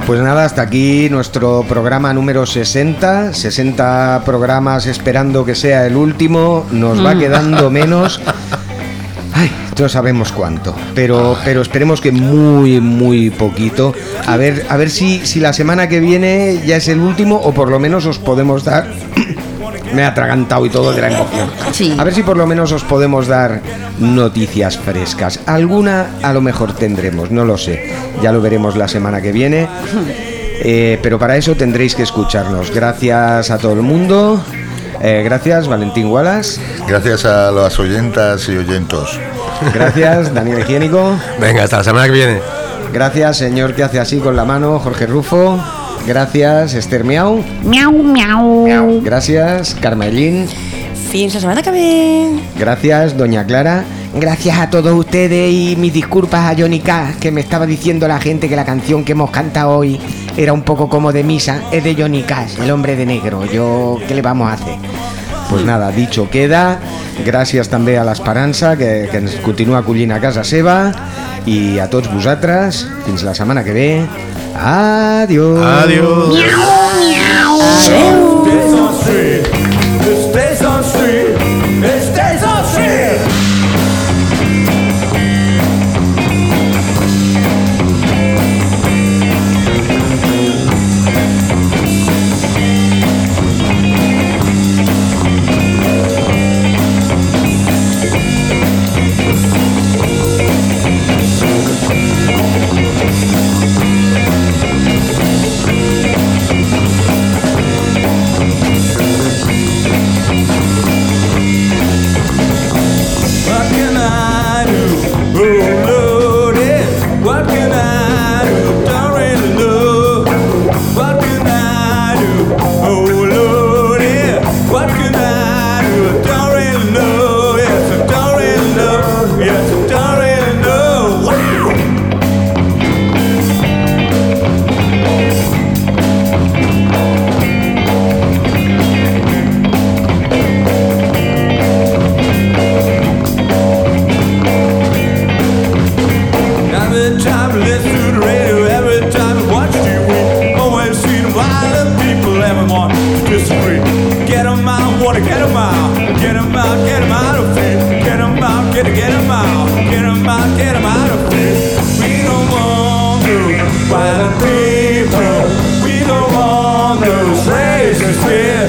[SPEAKER 1] Pues nada, hasta aquí nuestro programa número 60. 60 programas esperando que sea el último. Nos va
[SPEAKER 6] Mm.
[SPEAKER 1] quedando menos. Ay, no sabemos cuánto. Pero, pero esperemos que muy, muy poquito. A ver, a ver si, si la semana que viene ya es el último o por lo menos os podemos dar. Me he atragantado y todo de la emoción.
[SPEAKER 6] Sí.
[SPEAKER 1] A ver si por lo menos os podemos dar noticias frescas. Alguna a lo mejor tendremos, no lo sé. Ya lo veremos la semana que viene. Eh, pero para eso tendréis que escucharnos. Gracias a todo el mundo. Eh, gracias, Valentín Wallace.
[SPEAKER 2] Gracias a las oyentas y oyentos.
[SPEAKER 1] Gracias, Daniel Higiénico.
[SPEAKER 4] Venga, hasta la semana que viene.
[SPEAKER 1] Gracias, señor que hace así con la mano, Jorge Rufo. Gracias, Esther Miau.
[SPEAKER 3] Miau, miau.
[SPEAKER 1] Gracias, Carmelín.
[SPEAKER 3] Fins la setmana que.
[SPEAKER 1] Gracias, doña Clara. Gracias a todos ustedes y mis disculpas a Johnny Cash, que me estaba diciendo la gente que la canción que hemos cantado hoy era un poco como de misa. Es de Johnny Cash, el hombre de negro. Yo, ¿qué le vamos a hacer? Pues nada, dicho queda. Gràcies també a l'Esperança, que, que ens continua acollint a casa seva. I a tots vosaltres, fins la setmana que ve. Adiós.
[SPEAKER 4] Adiós.
[SPEAKER 12] Stays on 'em out, wanna get 'em out, get 'em out, get 'em out of it, get 'em out, get 'em, get 'em out, get 'em out, get 'em out of it. We don't want those violent people, we don't want those racist people.